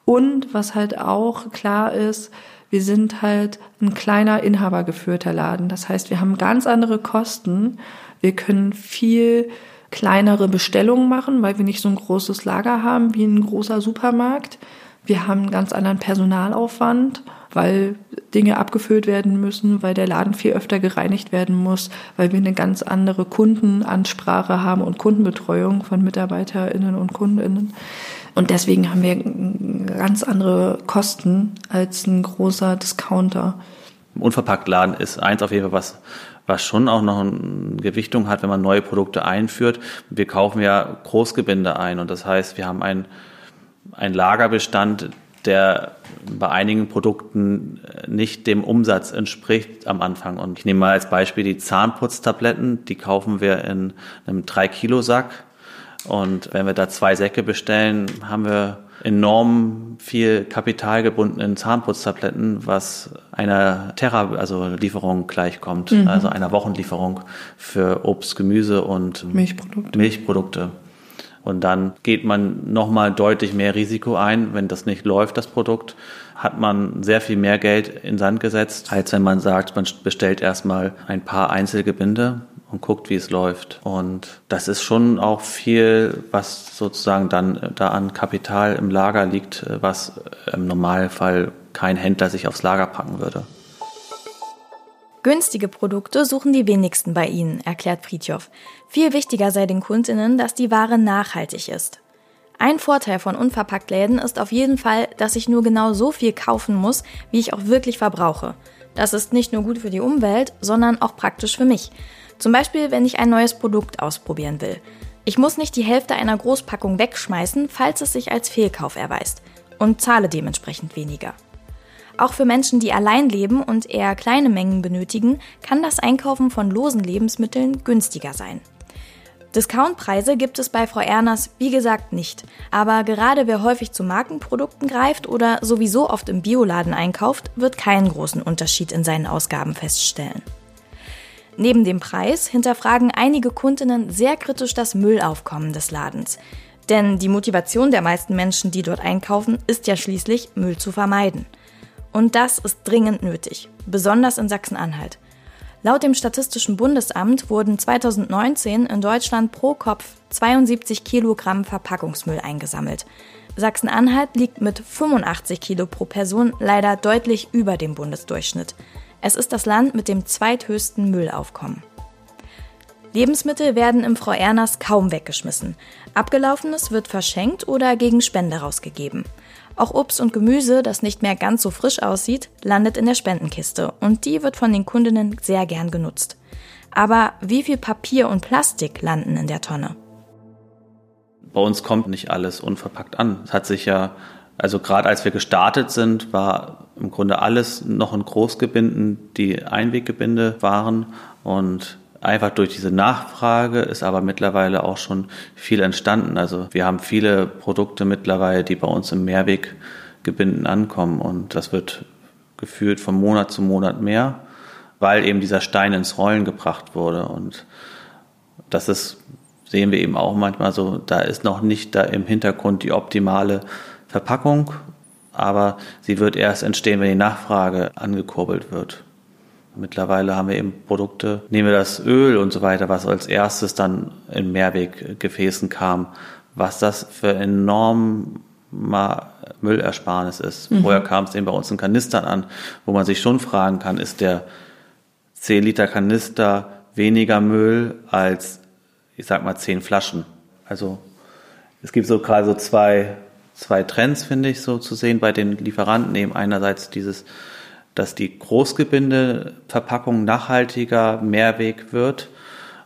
Und was halt auch klar ist, wir sind halt ein kleiner inhabergeführter Laden. Das heißt, wir haben ganz andere Kosten. Wir können viel kleinere Bestellungen machen, weil wir nicht so ein großes Lager haben wie ein großer Supermarkt. Wir haben einen ganz anderen Personalaufwand weil Dinge abgefüllt werden müssen, weil der Laden viel öfter gereinigt werden muss, weil wir eine ganz andere Kundenansprache haben und Kundenbetreuung von MitarbeiterInnen und KundInnen. Und deswegen haben wir ganz andere Kosten als ein großer Discounter. Unverpackt-Laden ist eins auf jeden Fall, was, was schon auch noch eine Gewichtung hat, wenn man neue Produkte einführt. Wir kaufen ja Großgebinde ein und das heißt, wir haben ein ein Lagerbestand, der bei einigen Produkten äh, nicht dem Umsatz entspricht am Anfang. Und ich nehme mal als Beispiel die Zahnputztabletten, die kaufen wir in einem 3-Kilo-Sack. Und wenn wir da zwei Säcke bestellen, haben wir enorm viel Kapital gebunden in Zahnputztabletten, was einer Terra, also Lieferung gleichkommt, mhm. also einer Wochenlieferung für Obst, Gemüse und Milchprodukte. Milchprodukte. Und dann geht man nochmal deutlich mehr Risiko ein. Wenn das nicht läuft, das Produkt, hat man sehr viel mehr Geld in Sand gesetzt, als wenn man sagt, man bestellt erstmal ein paar Einzelgebinde und guckt, wie es läuft. Und das ist schon auch viel, was sozusagen dann da an Kapital im Lager liegt, was im Normalfall kein Händler sich aufs Lager packen würde. Günstige Produkte suchen die wenigsten bei ihnen, erklärt Fritjof. Viel wichtiger sei den Kundinnen, dass die Ware nachhaltig ist. Ein Vorteil von Unverpacktläden ist auf jeden Fall, dass ich nur genau so viel kaufen muss, wie ich auch wirklich verbrauche. Das ist nicht nur gut für die Umwelt, sondern auch praktisch für mich. Zum Beispiel, wenn ich ein neues Produkt ausprobieren will. Ich muss nicht die Hälfte einer Großpackung wegschmeißen, falls es sich als Fehlkauf erweist. Und zahle dementsprechend weniger. Auch für Menschen, die allein leben und eher kleine Mengen benötigen, kann das Einkaufen von losen Lebensmitteln günstiger sein. Discountpreise gibt es bei Frau Erners wie gesagt nicht. Aber gerade wer häufig zu Markenprodukten greift oder sowieso oft im Bioladen einkauft, wird keinen großen Unterschied in seinen Ausgaben feststellen. Neben dem Preis hinterfragen einige Kundinnen sehr kritisch das Müllaufkommen des Ladens. Denn die Motivation der meisten Menschen, die dort einkaufen, ist ja schließlich, Müll zu vermeiden. Und das ist dringend nötig, besonders in Sachsen-Anhalt. Laut dem Statistischen Bundesamt wurden 2019 in Deutschland pro Kopf 72 Kilogramm Verpackungsmüll eingesammelt. Sachsen-Anhalt liegt mit 85 Kilo pro Person leider deutlich über dem Bundesdurchschnitt. Es ist das Land mit dem zweithöchsten Müllaufkommen. Lebensmittel werden im Frau Erners kaum weggeschmissen. Abgelaufenes wird verschenkt oder gegen Spende rausgegeben. Auch Obst und Gemüse, das nicht mehr ganz so frisch aussieht, landet in der Spendenkiste und die wird von den Kundinnen sehr gern genutzt. Aber wie viel Papier und Plastik landen in der Tonne? Bei uns kommt nicht alles unverpackt an. Es hat sich ja, also gerade als wir gestartet sind, war im Grunde alles noch in Großgebinden, die Einweggebinde waren und einfach durch diese Nachfrage ist aber mittlerweile auch schon viel entstanden. Also wir haben viele Produkte mittlerweile, die bei uns im Mehrweggebinden ankommen und das wird gefühlt von Monat zu Monat mehr, weil eben dieser Stein ins Rollen gebracht wurde und das ist sehen wir eben auch manchmal so, da ist noch nicht da im Hintergrund die optimale Verpackung, aber sie wird erst entstehen, wenn die Nachfrage angekurbelt wird. Mittlerweile haben wir eben Produkte, nehmen wir das Öl und so weiter, was als erstes dann in Mehrweggefäßen kam, was das für enorm Müllersparnis ist. Mhm. Vorher kam es eben bei uns in Kanistern an, wo man sich schon fragen kann, ist der 10 Liter Kanister weniger Müll als, ich sag mal, 10 Flaschen? Also es gibt so gerade so zwei, zwei Trends, finde ich, so zu sehen bei den Lieferanten. Eben einerseits dieses dass die Großgebindeverpackung nachhaltiger Mehrweg wird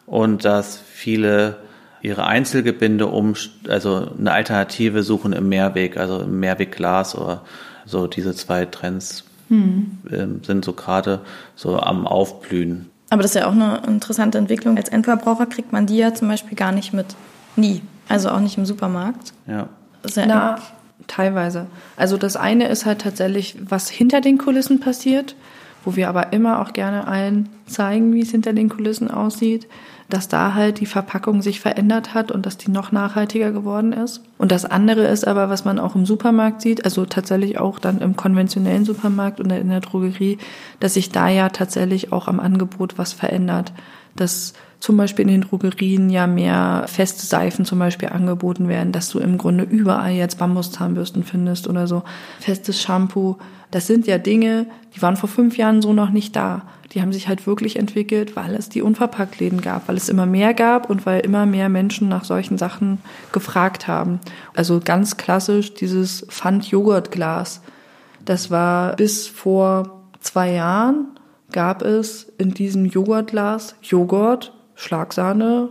und dass viele ihre Einzelgebinde um, also eine Alternative suchen im Mehrweg, also im Mehrwegglas oder so diese zwei Trends hm. Ähm, sind so gerade so am Aufblühen. Aber das ist ja auch eine interessante Entwicklung. Als Endverbraucher kriegt man die ja zum Beispiel gar nicht mit. Nie. Also auch nicht im Supermarkt. Ja. Ja Na, Teilweise. Also das eine ist halt tatsächlich, was hinter den Kulissen passiert, wo wir aber immer auch gerne allen zeigen, wie es hinter den Kulissen aussieht, dass da halt die Verpackung sich verändert hat und dass die noch nachhaltiger geworden ist. Und das andere ist aber, was man auch im Supermarkt sieht, also tatsächlich auch dann im konventionellen Supermarkt und in der Drogerie, dass sich da ja tatsächlich auch am Angebot was verändert. Dass zum Beispiel in den Drogerien ja mehr feste Seifen zum Beispiel angeboten werden, dass du im Grunde überall jetzt Bambuszahnbürsten findest oder so. Festes Shampoo. Das sind ja Dinge, die waren vor fünf Jahren so noch nicht da. Die haben sich halt wirklich entwickelt, weil es die Unverpacktläden gab, weil es immer mehr gab und weil immer mehr Menschen nach solchen Sachen gefragt haben. Also ganz klassisch dieses Pfand-Joghurtglas. Das war bis vor zwei Jahren gab es in diesem Joghurtglas Joghurt Schlagsahne.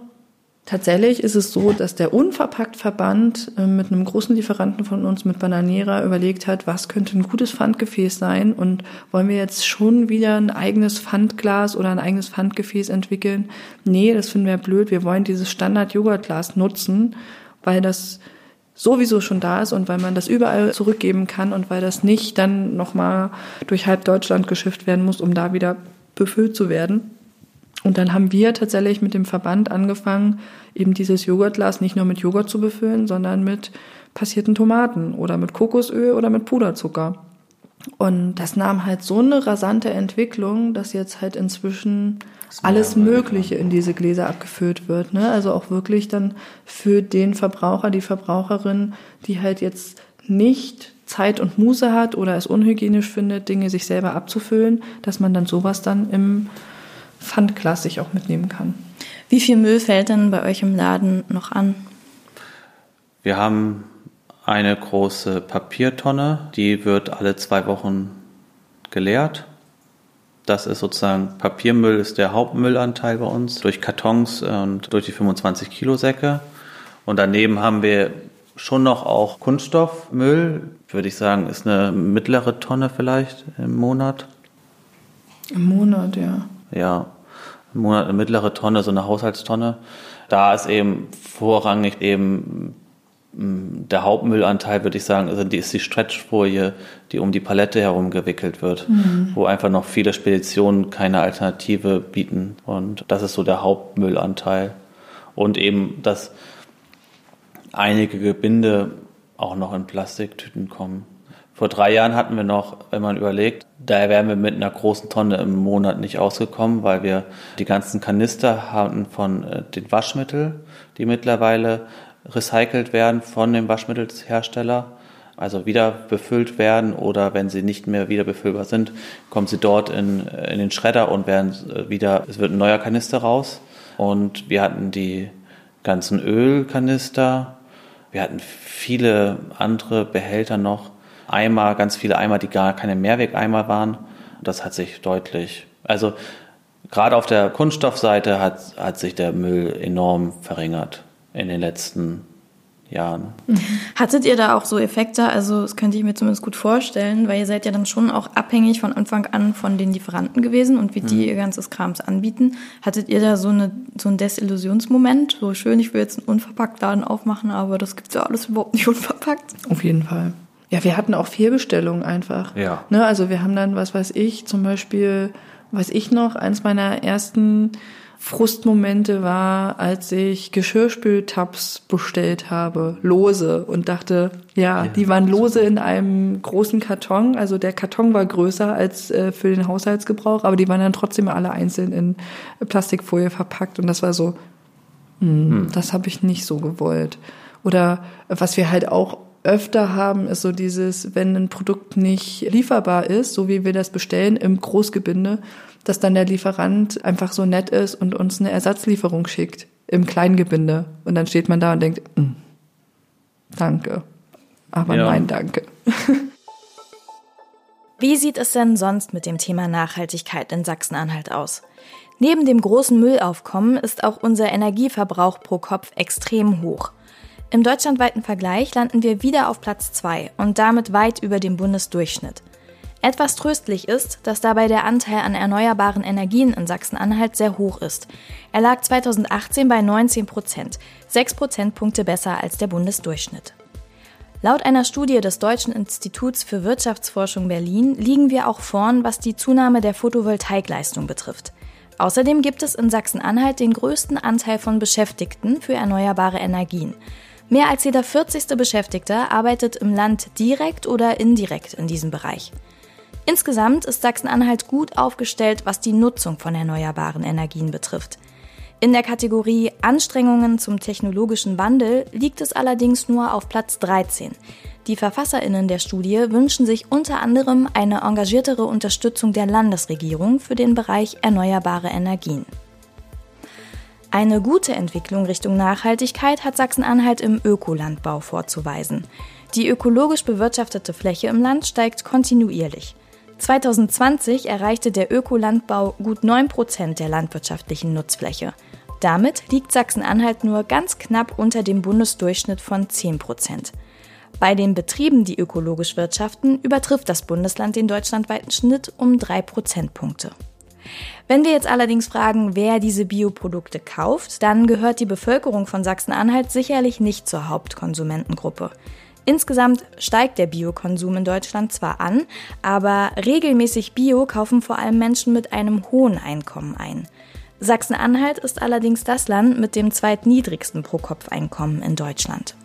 Tatsächlich ist es so, dass der Unverpackt-Verband äh, mit einem großen Lieferanten von uns, mit Bananera, überlegt hat, was könnte ein gutes Pfandgefäß sein und wollen wir jetzt schon wieder ein eigenes Pfandglas oder ein eigenes Pfandgefäß entwickeln? Nee, das finden wir blöd. Wir wollen dieses Standard-Joghurtglas nutzen, weil das sowieso schon da ist und weil man das überall zurückgeben kann und weil das nicht dann nochmal durch halb Deutschland geschifft werden muss, um da wieder befüllt zu werden. Und dann haben wir tatsächlich mit dem Verband angefangen, eben dieses Joghurtglas nicht nur mit Joghurt zu befüllen, sondern mit passierten Tomaten oder mit Kokosöl oder mit Puderzucker. Und das nahm halt so eine rasante Entwicklung, dass jetzt halt inzwischen alles Mögliche in diese Gläser abgefüllt wird. Ne? Also auch wirklich dann für den Verbraucher, die Verbraucherin, die halt jetzt nicht Zeit und Muße hat oder es unhygienisch findet, Dinge sich selber abzufüllen, dass man dann sowas dann im Pfandglas sich auch mitnehmen kann. Wie viel Müll fällt denn bei euch im Laden noch an? Wir haben eine große Papiertonne, die wird alle zwei Wochen geleert. Das ist sozusagen Papiermüll ist der Hauptmüllanteil bei uns durch Kartons und durch die 25 Kilo Säcke. Und daneben haben wir schon noch auch Kunststoffmüll, würde ich sagen, ist eine mittlere Tonne vielleicht im Monat. Im Monat, ja. Ja, im Monat eine mittlere Tonne, so eine Haushaltstonne. Da ist eben vorrangig eben mm, der Hauptmüllanteil, würde ich sagen, also die ist die Stretchfolie, die um die Palette herum gewickelt wird, mhm. wo einfach noch viele Speditionen keine Alternative bieten. Und das ist so der Hauptmüllanteil. Und eben, dass einige Gebinde auch noch in Plastiktüten kommen. Vor drei Jahren hatten wir noch, wenn man überlegt, da wären wir mit einer großen Tonne im Monat nicht ausgekommen, weil wir die ganzen Kanister hatten von äh, den Waschmitteln, die mittlerweile recycelt werden von dem Waschmittelshersteller, also wieder befüllt werden oder wenn sie nicht mehr wieder befüllbar sind, kommen sie dort in, äh, in den Schredder und werden äh, wieder, es wird ein neuer Kanister raus. Und wir hatten die ganzen Ölkanister. Wir hatten viele andere Behälter noch. Eimer, ganz viele Eimer, die gar keine Mehrwegeimer waren. Das hat sich deutlich, also gerade auf der Kunststoffseite hat, hat sich der Müll enorm verringert in den letzten Jahren. Hattet ihr da auch so Effekte? Also das könnte ich mir zumindest gut vorstellen, weil ihr seid ja dann schon auch abhängig von Anfang an von den Lieferanten gewesen und wie die mhm. ihr ganzes Krams anbieten. Hattet ihr da so, eine, so einen Desillusionsmoment? So schön, ich will jetzt einen Unverpacktladen aufmachen, aber das gibt's ja alles überhaupt nicht unverpackt. Auf jeden Fall. Ja, wir hatten auch Fehlbestellungen einfach. Ja. Ne, also wir haben dann, was weiß ich, zum Beispiel, weiß ich noch, eins meiner ersten Frustmomente war, als ich Geschirrspültabs bestellt habe, lose und dachte, ja, ja die waren lose in einem großen Karton. Also der Karton war größer als äh, für den Haushaltsgebrauch, aber die waren dann trotzdem alle einzeln in Plastikfolie verpackt und das war so, mh, hm. das habe ich nicht so gewollt. Oder was wir halt auch öfter haben, ist so dieses, wenn ein Produkt nicht lieferbar ist, so wie wir das bestellen im Großgebinde, dass dann der Lieferant einfach so nett ist und uns eine Ersatzlieferung schickt im Kleingebinde. Und dann steht man da und denkt, hm, danke, aber ja. nein, danke. Wie sieht es denn sonst mit dem Thema Nachhaltigkeit in Sachsen-Anhalt aus? Neben dem großen Müllaufkommen ist auch unser Energieverbrauch pro Kopf extrem hoch. Im deutschlandweiten Vergleich landen wir wieder auf Platz 2 und damit weit über dem Bundesdurchschnitt. Etwas tröstlich ist, dass dabei der Anteil an erneuerbaren Energien in Sachsen-Anhalt sehr hoch ist. Er lag 2018 bei 19 Prozent, 6 Prozentpunkte besser als der Bundesdurchschnitt. Laut einer Studie des Deutschen Instituts für Wirtschaftsforschung Berlin liegen wir auch vorn, was die Zunahme der Photovoltaikleistung betrifft. Außerdem gibt es in Sachsen-Anhalt den größten Anteil von Beschäftigten für erneuerbare Energien. Mehr als jeder 40. Beschäftigte arbeitet im Land direkt oder indirekt in diesem Bereich. Insgesamt ist Sachsen-Anhalt gut aufgestellt, was die Nutzung von erneuerbaren Energien betrifft. In der Kategorie Anstrengungen zum technologischen Wandel liegt es allerdings nur auf Platz 13. Die Verfasserinnen der Studie wünschen sich unter anderem eine engagiertere Unterstützung der Landesregierung für den Bereich erneuerbare Energien. Eine gute Entwicklung Richtung Nachhaltigkeit hat Sachsen-Anhalt im Ökolandbau vorzuweisen. Die ökologisch bewirtschaftete Fläche im Land steigt kontinuierlich. 2020 erreichte der Ökolandbau gut 9 Prozent der landwirtschaftlichen Nutzfläche. Damit liegt Sachsen-Anhalt nur ganz knapp unter dem Bundesdurchschnitt von 10 Prozent. Bei den Betrieben, die ökologisch wirtschaften, übertrifft das Bundesland den deutschlandweiten Schnitt um drei Prozentpunkte. Wenn wir jetzt allerdings fragen, wer diese Bioprodukte kauft, dann gehört die Bevölkerung von Sachsen-Anhalt sicherlich nicht zur Hauptkonsumentengruppe. Insgesamt steigt der Biokonsum in Deutschland zwar an, aber regelmäßig Bio kaufen vor allem Menschen mit einem hohen Einkommen ein. Sachsen-Anhalt ist allerdings das Land mit dem zweitniedrigsten Pro-Kopf-Einkommen in Deutschland.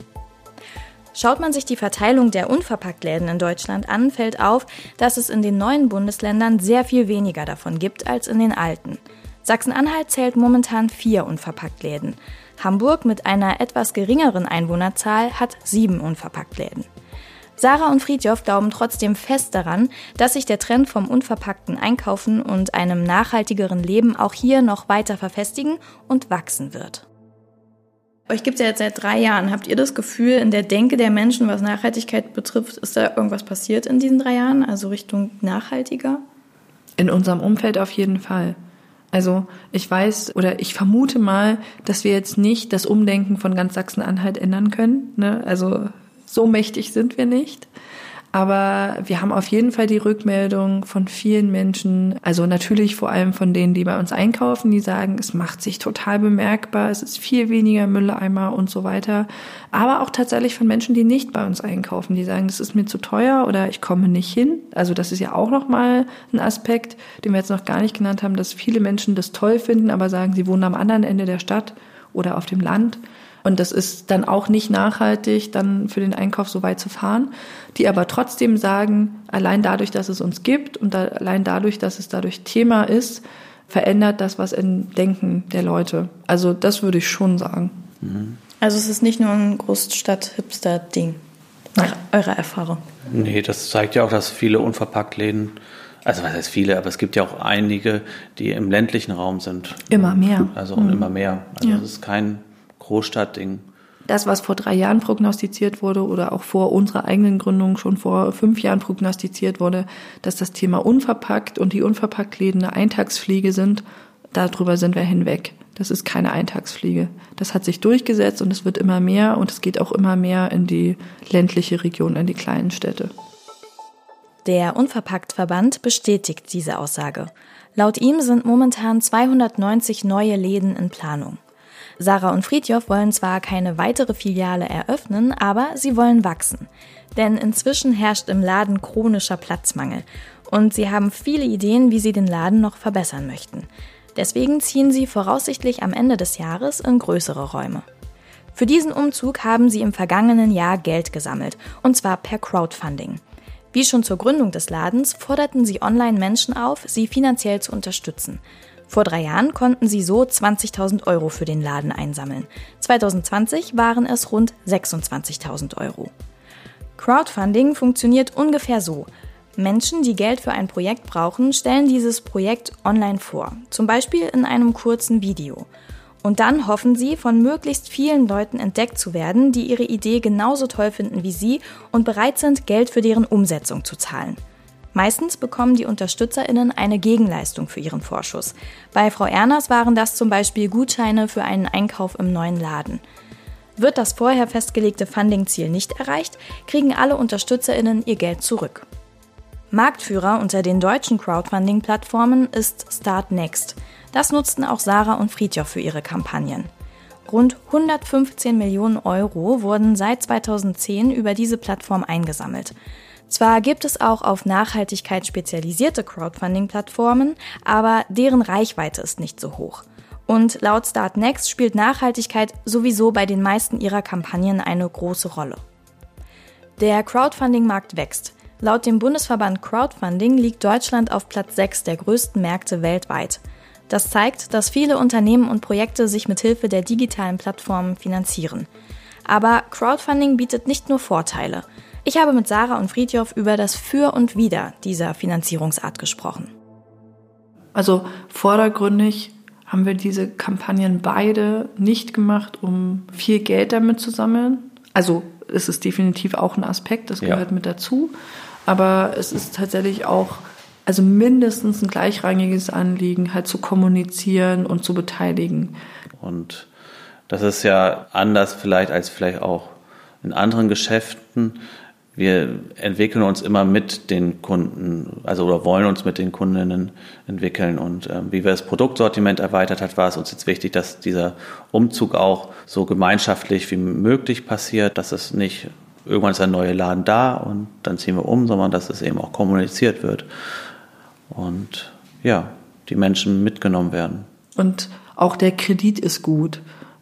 Schaut man sich die Verteilung der Unverpacktläden in Deutschland an, fällt auf, dass es in den neuen Bundesländern sehr viel weniger davon gibt als in den alten. Sachsen-Anhalt zählt momentan vier Unverpacktläden. Hamburg mit einer etwas geringeren Einwohnerzahl hat sieben Unverpacktläden. Sarah und Friedjof glauben trotzdem fest daran, dass sich der Trend vom unverpackten Einkaufen und einem nachhaltigeren Leben auch hier noch weiter verfestigen und wachsen wird. Euch gibt es ja jetzt seit drei Jahren. Habt ihr das Gefühl, in der Denke der Menschen, was Nachhaltigkeit betrifft, ist da irgendwas passiert in diesen drei Jahren, also Richtung nachhaltiger? In unserem Umfeld auf jeden Fall. Also ich weiß oder ich vermute mal, dass wir jetzt nicht das Umdenken von ganz Sachsen-Anhalt ändern können. Ne? Also so mächtig sind wir nicht. Aber wir haben auf jeden Fall die Rückmeldung von vielen Menschen, also natürlich vor allem von denen, die bei uns einkaufen, die sagen, es macht sich total bemerkbar, es ist viel weniger Mülleimer und so weiter. Aber auch tatsächlich von Menschen, die nicht bei uns einkaufen, die sagen, das ist mir zu teuer oder ich komme nicht hin. Also das ist ja auch nochmal ein Aspekt, den wir jetzt noch gar nicht genannt haben, dass viele Menschen das toll finden, aber sagen, sie wohnen am anderen Ende der Stadt oder auf dem Land und das ist dann auch nicht nachhaltig, dann für den Einkauf so weit zu fahren, die aber trotzdem sagen, allein dadurch, dass es uns gibt und allein dadurch, dass es dadurch Thema ist, verändert das was im Denken der Leute. Also das würde ich schon sagen. Also es ist nicht nur ein Großstadt-Hipster-Ding, nach eurer Erfahrung. Nee, das zeigt ja auch, dass viele Unverpacktläden Also was heißt viele, aber es gibt ja auch einige, die im ländlichen Raum sind. Immer mehr. Also und mhm. immer mehr. Also ja. es ist kein Großstadtding. Das, was vor drei Jahren prognostiziert wurde oder auch vor unserer eigenen Gründung schon vor fünf Jahren prognostiziert wurde, dass das Thema unverpackt und die Unverpacktläden eine Eintagsfliege sind, darüber sind wir hinweg. Das ist keine Eintagsfliege. Das hat sich durchgesetzt und es wird immer mehr und es geht auch immer mehr in die ländliche Region, in die kleinen Städte. Der Unverpacktverband bestätigt diese Aussage. Laut ihm sind momentan 290 neue Läden in Planung. Sarah und Friedjof wollen zwar keine weitere Filiale eröffnen, aber sie wollen wachsen. Denn inzwischen herrscht im Laden chronischer Platzmangel. Und sie haben viele Ideen, wie sie den Laden noch verbessern möchten. Deswegen ziehen sie voraussichtlich am Ende des Jahres in größere Räume. Für diesen Umzug haben sie im vergangenen Jahr Geld gesammelt, und zwar per Crowdfunding. Wie schon zur Gründung des Ladens forderten sie online Menschen auf, sie finanziell zu unterstützen. Vor drei Jahren konnten sie so 20.000 Euro für den Laden einsammeln. 2020 waren es rund 26.000 Euro. Crowdfunding funktioniert ungefähr so. Menschen, die Geld für ein Projekt brauchen, stellen dieses Projekt online vor, zum Beispiel in einem kurzen Video. Und dann hoffen sie, von möglichst vielen Leuten entdeckt zu werden, die ihre Idee genauso toll finden wie sie und bereit sind, Geld für deren Umsetzung zu zahlen. Meistens bekommen die UnterstützerInnen eine Gegenleistung für ihren Vorschuss. Bei Frau Erners waren das zum Beispiel Gutscheine für einen Einkauf im neuen Laden. Wird das vorher festgelegte Funding-Ziel nicht erreicht, kriegen alle UnterstützerInnen ihr Geld zurück. Marktführer unter den deutschen Crowdfunding-Plattformen ist Start Next – das nutzten auch Sarah und Friedjof für ihre Kampagnen. Rund 115 Millionen Euro wurden seit 2010 über diese Plattform eingesammelt. Zwar gibt es auch auf Nachhaltigkeit spezialisierte Crowdfunding-Plattformen, aber deren Reichweite ist nicht so hoch. Und laut Startnext spielt Nachhaltigkeit sowieso bei den meisten ihrer Kampagnen eine große Rolle. Der Crowdfunding-Markt wächst. Laut dem Bundesverband Crowdfunding liegt Deutschland auf Platz 6 der größten Märkte weltweit. Das zeigt, dass viele Unternehmen und Projekte sich mit Hilfe der digitalen Plattformen finanzieren. Aber Crowdfunding bietet nicht nur Vorteile. Ich habe mit Sarah und Friedjof über das Für und Wider dieser Finanzierungsart gesprochen. Also vordergründig haben wir diese Kampagnen beide nicht gemacht, um viel Geld damit zu sammeln. Also es ist definitiv auch ein Aspekt, das gehört ja. mit dazu. Aber es ist tatsächlich auch also mindestens ein gleichrangiges Anliegen, halt zu kommunizieren und zu beteiligen. Und das ist ja anders vielleicht als vielleicht auch in anderen Geschäften. Wir entwickeln uns immer mit den Kunden, also oder wollen uns mit den Kundinnen entwickeln. Und ähm, wie wir das Produktsortiment erweitert hat, war es uns jetzt wichtig, dass dieser Umzug auch so gemeinschaftlich wie möglich passiert, dass es nicht irgendwann ist ein neuer Laden da und dann ziehen wir um, sondern dass es eben auch kommuniziert wird und ja, die Menschen mitgenommen werden. Und auch der Kredit ist gut.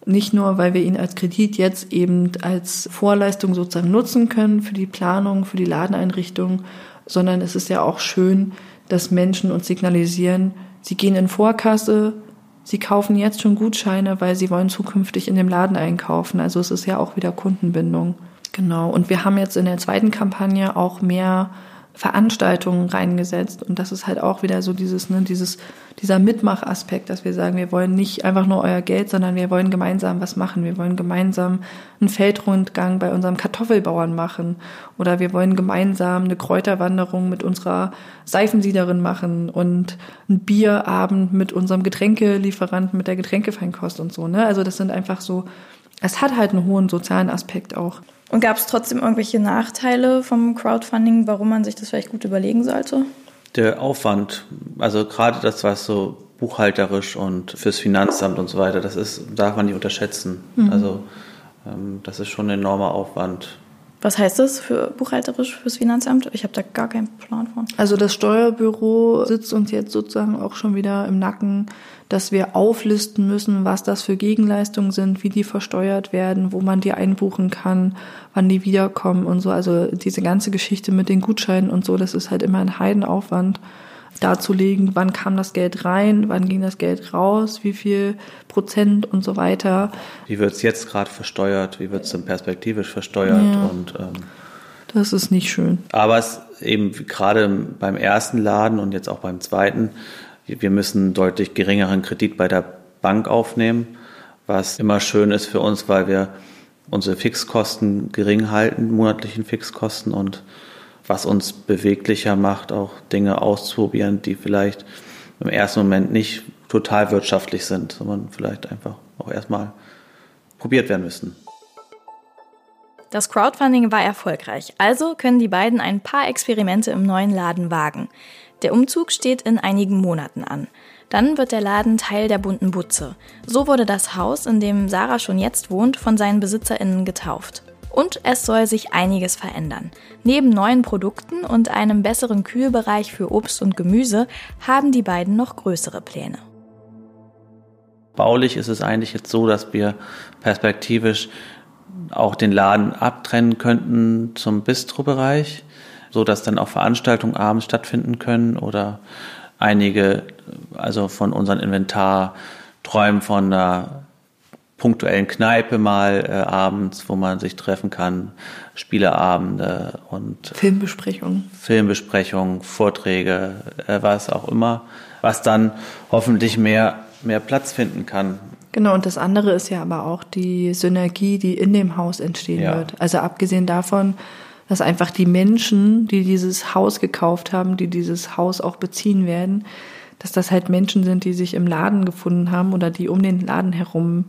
Nicht nur, weil wir ihn als Kredit jetzt eben als Vorleistung sozusagen nutzen können für die Planung, für die Ladeneinrichtung, sondern es ist ja auch schön, dass Menschen uns signalisieren, sie gehen in Vorkasse, sie kaufen jetzt schon Gutscheine, weil sie wollen zukünftig in dem Laden einkaufen. Also es ist ja auch wieder Kundenbindung. Genau. Und wir haben jetzt in der zweiten Kampagne auch mehr Veranstaltungen reingesetzt. Und das ist halt auch wieder so dieses, ne, dieses, dieser Mitmachaspekt, dass wir sagen, wir wollen nicht einfach nur euer Geld, sondern wir wollen gemeinsam was machen. Wir wollen gemeinsam einen Feldrundgang bei unserem Kartoffelbauern machen. Oder wir wollen gemeinsam eine Kräuterwanderung mit unserer Seifensiederin machen und einen Bierabend mit unserem Getränkelieferanten, mit der Getränkefeinkost und so, ne? Also das sind einfach so, es hat halt einen hohen sozialen Aspekt auch. Und gab es trotzdem irgendwelche Nachteile vom Crowdfunding, warum man sich das vielleicht gut überlegen sollte? Der Aufwand, also gerade das, was so buchhalterisch und fürs Finanzamt und so weiter, das ist, darf man nicht unterschätzen. Mhm. Also ähm, das ist schon ein enormer Aufwand. Was heißt das für buchhalterisch fürs Finanzamt? Ich habe da gar keinen Plan von. Also das Steuerbüro sitzt uns jetzt sozusagen auch schon wieder im Nacken, dass wir auflisten müssen, was das für Gegenleistungen sind, wie die versteuert werden, wo man die einbuchen kann, wann die wiederkommen und so. Also diese ganze Geschichte mit den Gutscheinen und so, das ist halt immer ein Heidenaufwand darzulegen, wann kam das Geld rein, wann ging das Geld raus, wie viel Prozent und so weiter. Wie wird es jetzt gerade versteuert, wie wird es dann perspektivisch versteuert ja. und ähm Das ist nicht schön. Aber es eben gerade beim ersten Laden und jetzt auch beim zweiten, wir müssen deutlich geringeren Kredit bei der Bank aufnehmen, was immer schön ist für uns, weil wir unsere Fixkosten gering halten, monatlichen Fixkosten und was uns beweglicher macht, auch Dinge auszuprobieren, die vielleicht im ersten Moment nicht total wirtschaftlich sind, sondern vielleicht einfach auch erstmal probiert werden müssen. Das Crowdfunding war erfolgreich, also können die beiden ein paar Experimente im neuen Laden wagen. Der Umzug steht in einigen Monaten an. Dann wird der Laden Teil der bunten Butze. So wurde das Haus, in dem Sarah schon jetzt wohnt, von seinen BesitzerInnen getauft. Und es soll sich einiges verändern. Neben neuen Produkten und einem besseren Kühlbereich für Obst und Gemüse haben die beiden noch größere Pläne. Baulich ist es eigentlich jetzt so, dass wir perspektivisch auch den Laden abtrennen könnten zum Bistro-Bereich, so dass dann auch Veranstaltungen abends stattfinden können oder einige, also von unserem Inventar träumen von einer punktuellen Kneipe mal äh, abends, wo man sich treffen kann, Spieleabende und Filmbesprechungen, Filmbesprechungen, Vorträge, äh, was auch immer, was dann hoffentlich mehr mehr Platz finden kann. Genau, und das andere ist ja aber auch die Synergie, die in dem Haus entstehen ja. wird. Also abgesehen davon, dass einfach die Menschen, die dieses Haus gekauft haben, die dieses Haus auch beziehen werden, dass das halt Menschen sind, die sich im Laden gefunden haben oder die um den Laden herum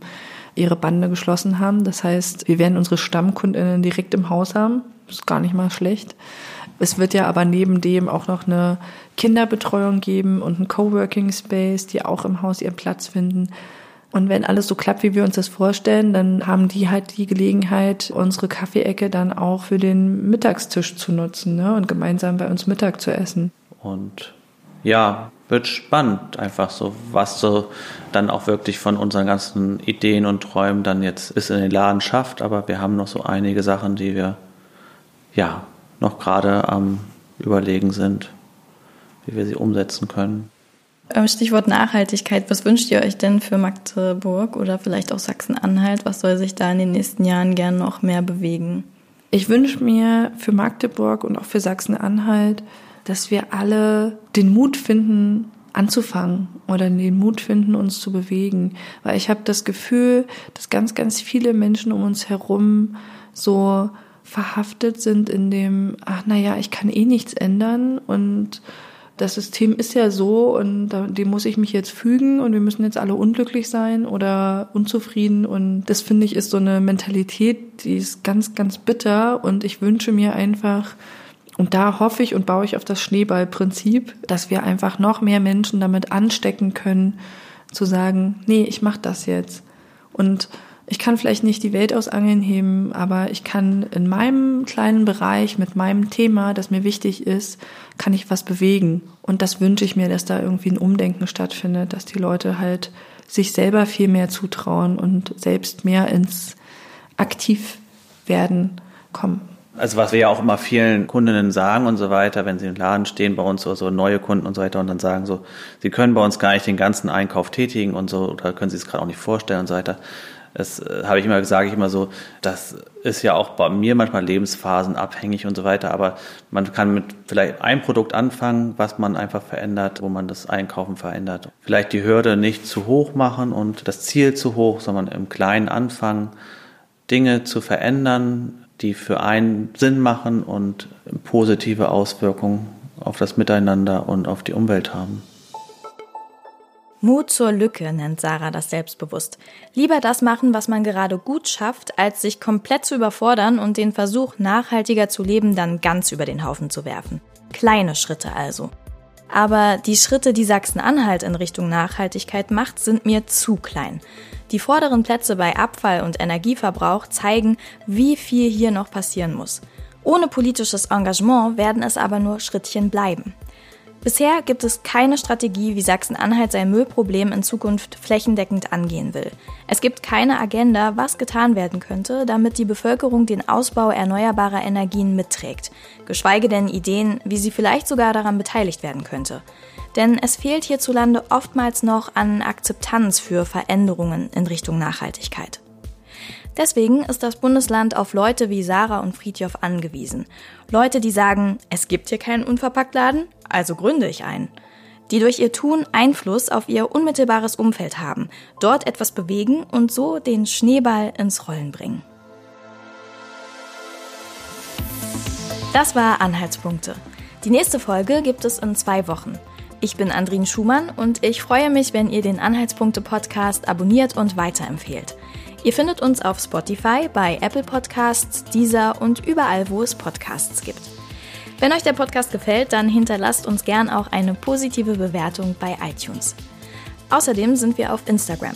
ihre Bande geschlossen haben. Das heißt, wir werden unsere Stammkundinnen direkt im Haus haben. Ist gar nicht mal schlecht. Es wird ja aber neben dem auch noch eine Kinderbetreuung geben und ein Coworking Space, die auch im Haus ihren Platz finden. Und wenn alles so klappt, wie wir uns das vorstellen, dann haben die halt die Gelegenheit, unsere Kaffeeecke dann auch für den Mittagstisch zu nutzen ne? und gemeinsam bei uns Mittag zu essen. Und ja, wird spannend, einfach so, was so dann auch wirklich von unseren ganzen Ideen und Träumen dann jetzt bis in den Laden schafft. Aber wir haben noch so einige Sachen, die wir ja noch gerade am Überlegen sind, wie wir sie umsetzen können. Ähm, Stichwort Nachhaltigkeit. Was wünscht ihr euch denn für Magdeburg oder vielleicht auch Sachsen-Anhalt? Was soll sich da in den nächsten Jahren gern noch mehr bewegen? Ich wünsche mir für Magdeburg und auch für Sachsen-Anhalt, dass wir alle den Mut finden, anzufangen oder den Mut finden, uns zu bewegen. Weil ich habe das Gefühl, dass ganz, ganz viele Menschen um uns herum so verhaftet sind in dem, ach naja, ich kann eh nichts ändern und das System ist ja so und dem muss ich mich jetzt fügen und wir müssen jetzt alle unglücklich sein oder unzufrieden und das finde ich ist so eine Mentalität, die ist ganz, ganz bitter und ich wünsche mir einfach, und da hoffe ich und baue ich auf das Schneeballprinzip, dass wir einfach noch mehr Menschen damit anstecken können, zu sagen, nee, ich mache das jetzt. Und ich kann vielleicht nicht die Welt aus Angeln heben, aber ich kann in meinem kleinen Bereich mit meinem Thema, das mir wichtig ist, kann ich was bewegen. Und das wünsche ich mir, dass da irgendwie ein Umdenken stattfindet, dass die Leute halt sich selber viel mehr zutrauen und selbst mehr ins Aktivwerden kommen. Also was wir ja auch immer vielen Kundinnen sagen und so weiter, wenn sie im Laden stehen bei uns oder so neue Kunden und so weiter und dann sagen so, sie können bei uns gar nicht den ganzen Einkauf tätigen und so oder können sie es gerade auch nicht vorstellen und so weiter. Das äh, habe ich immer, sage ich immer so, das ist ja auch bei mir manchmal lebensphasenabhängig und so weiter, aber man kann mit vielleicht einem Produkt anfangen, was man einfach verändert, wo man das Einkaufen verändert. Vielleicht die Hürde nicht zu hoch machen und das Ziel zu hoch, sondern im Kleinen anfangen, Dinge zu verändern, die für einen Sinn machen und positive Auswirkungen auf das Miteinander und auf die Umwelt haben. Mut zur Lücke nennt Sarah das selbstbewusst. Lieber das machen, was man gerade gut schafft, als sich komplett zu überfordern und den Versuch, nachhaltiger zu leben, dann ganz über den Haufen zu werfen. Kleine Schritte also. Aber die Schritte, die Sachsen-Anhalt in Richtung Nachhaltigkeit macht, sind mir zu klein. Die vorderen Plätze bei Abfall- und Energieverbrauch zeigen, wie viel hier noch passieren muss. Ohne politisches Engagement werden es aber nur Schrittchen bleiben. Bisher gibt es keine Strategie, wie Sachsen-Anhalt sein Müllproblem in Zukunft flächendeckend angehen will. Es gibt keine Agenda, was getan werden könnte, damit die Bevölkerung den Ausbau erneuerbarer Energien mitträgt, geschweige denn Ideen, wie sie vielleicht sogar daran beteiligt werden könnte. Denn es fehlt hierzulande oftmals noch an Akzeptanz für Veränderungen in Richtung Nachhaltigkeit. Deswegen ist das Bundesland auf Leute wie Sarah und Friedjof angewiesen. Leute, die sagen, es gibt hier keinen Unverpacktladen, also gründe ich einen. Die durch ihr Tun Einfluss auf ihr unmittelbares Umfeld haben, dort etwas bewegen und so den Schneeball ins Rollen bringen. Das war Anhaltspunkte. Die nächste Folge gibt es in zwei Wochen. Ich bin Andrin Schumann und ich freue mich, wenn ihr den Anhaltspunkte-Podcast abonniert und weiterempfehlt. Ihr findet uns auf Spotify, bei Apple Podcasts, Deezer und überall, wo es Podcasts gibt. Wenn euch der Podcast gefällt, dann hinterlasst uns gern auch eine positive Bewertung bei iTunes. Außerdem sind wir auf Instagram.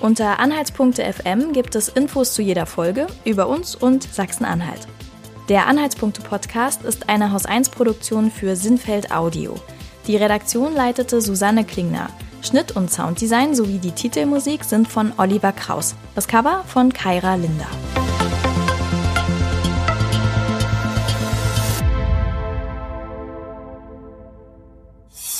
Unter Anhaltspunkte.fm gibt es Infos zu jeder Folge über uns und Sachsen-Anhalt. Der Anhaltspunkte-Podcast ist eine Haus 1 Produktion für Sinnfeld Audio. Die Redaktion leitete Susanne Klingner. Schnitt und Sounddesign sowie die Titelmusik sind von Oliver Kraus. Das Cover von Kaira Linder.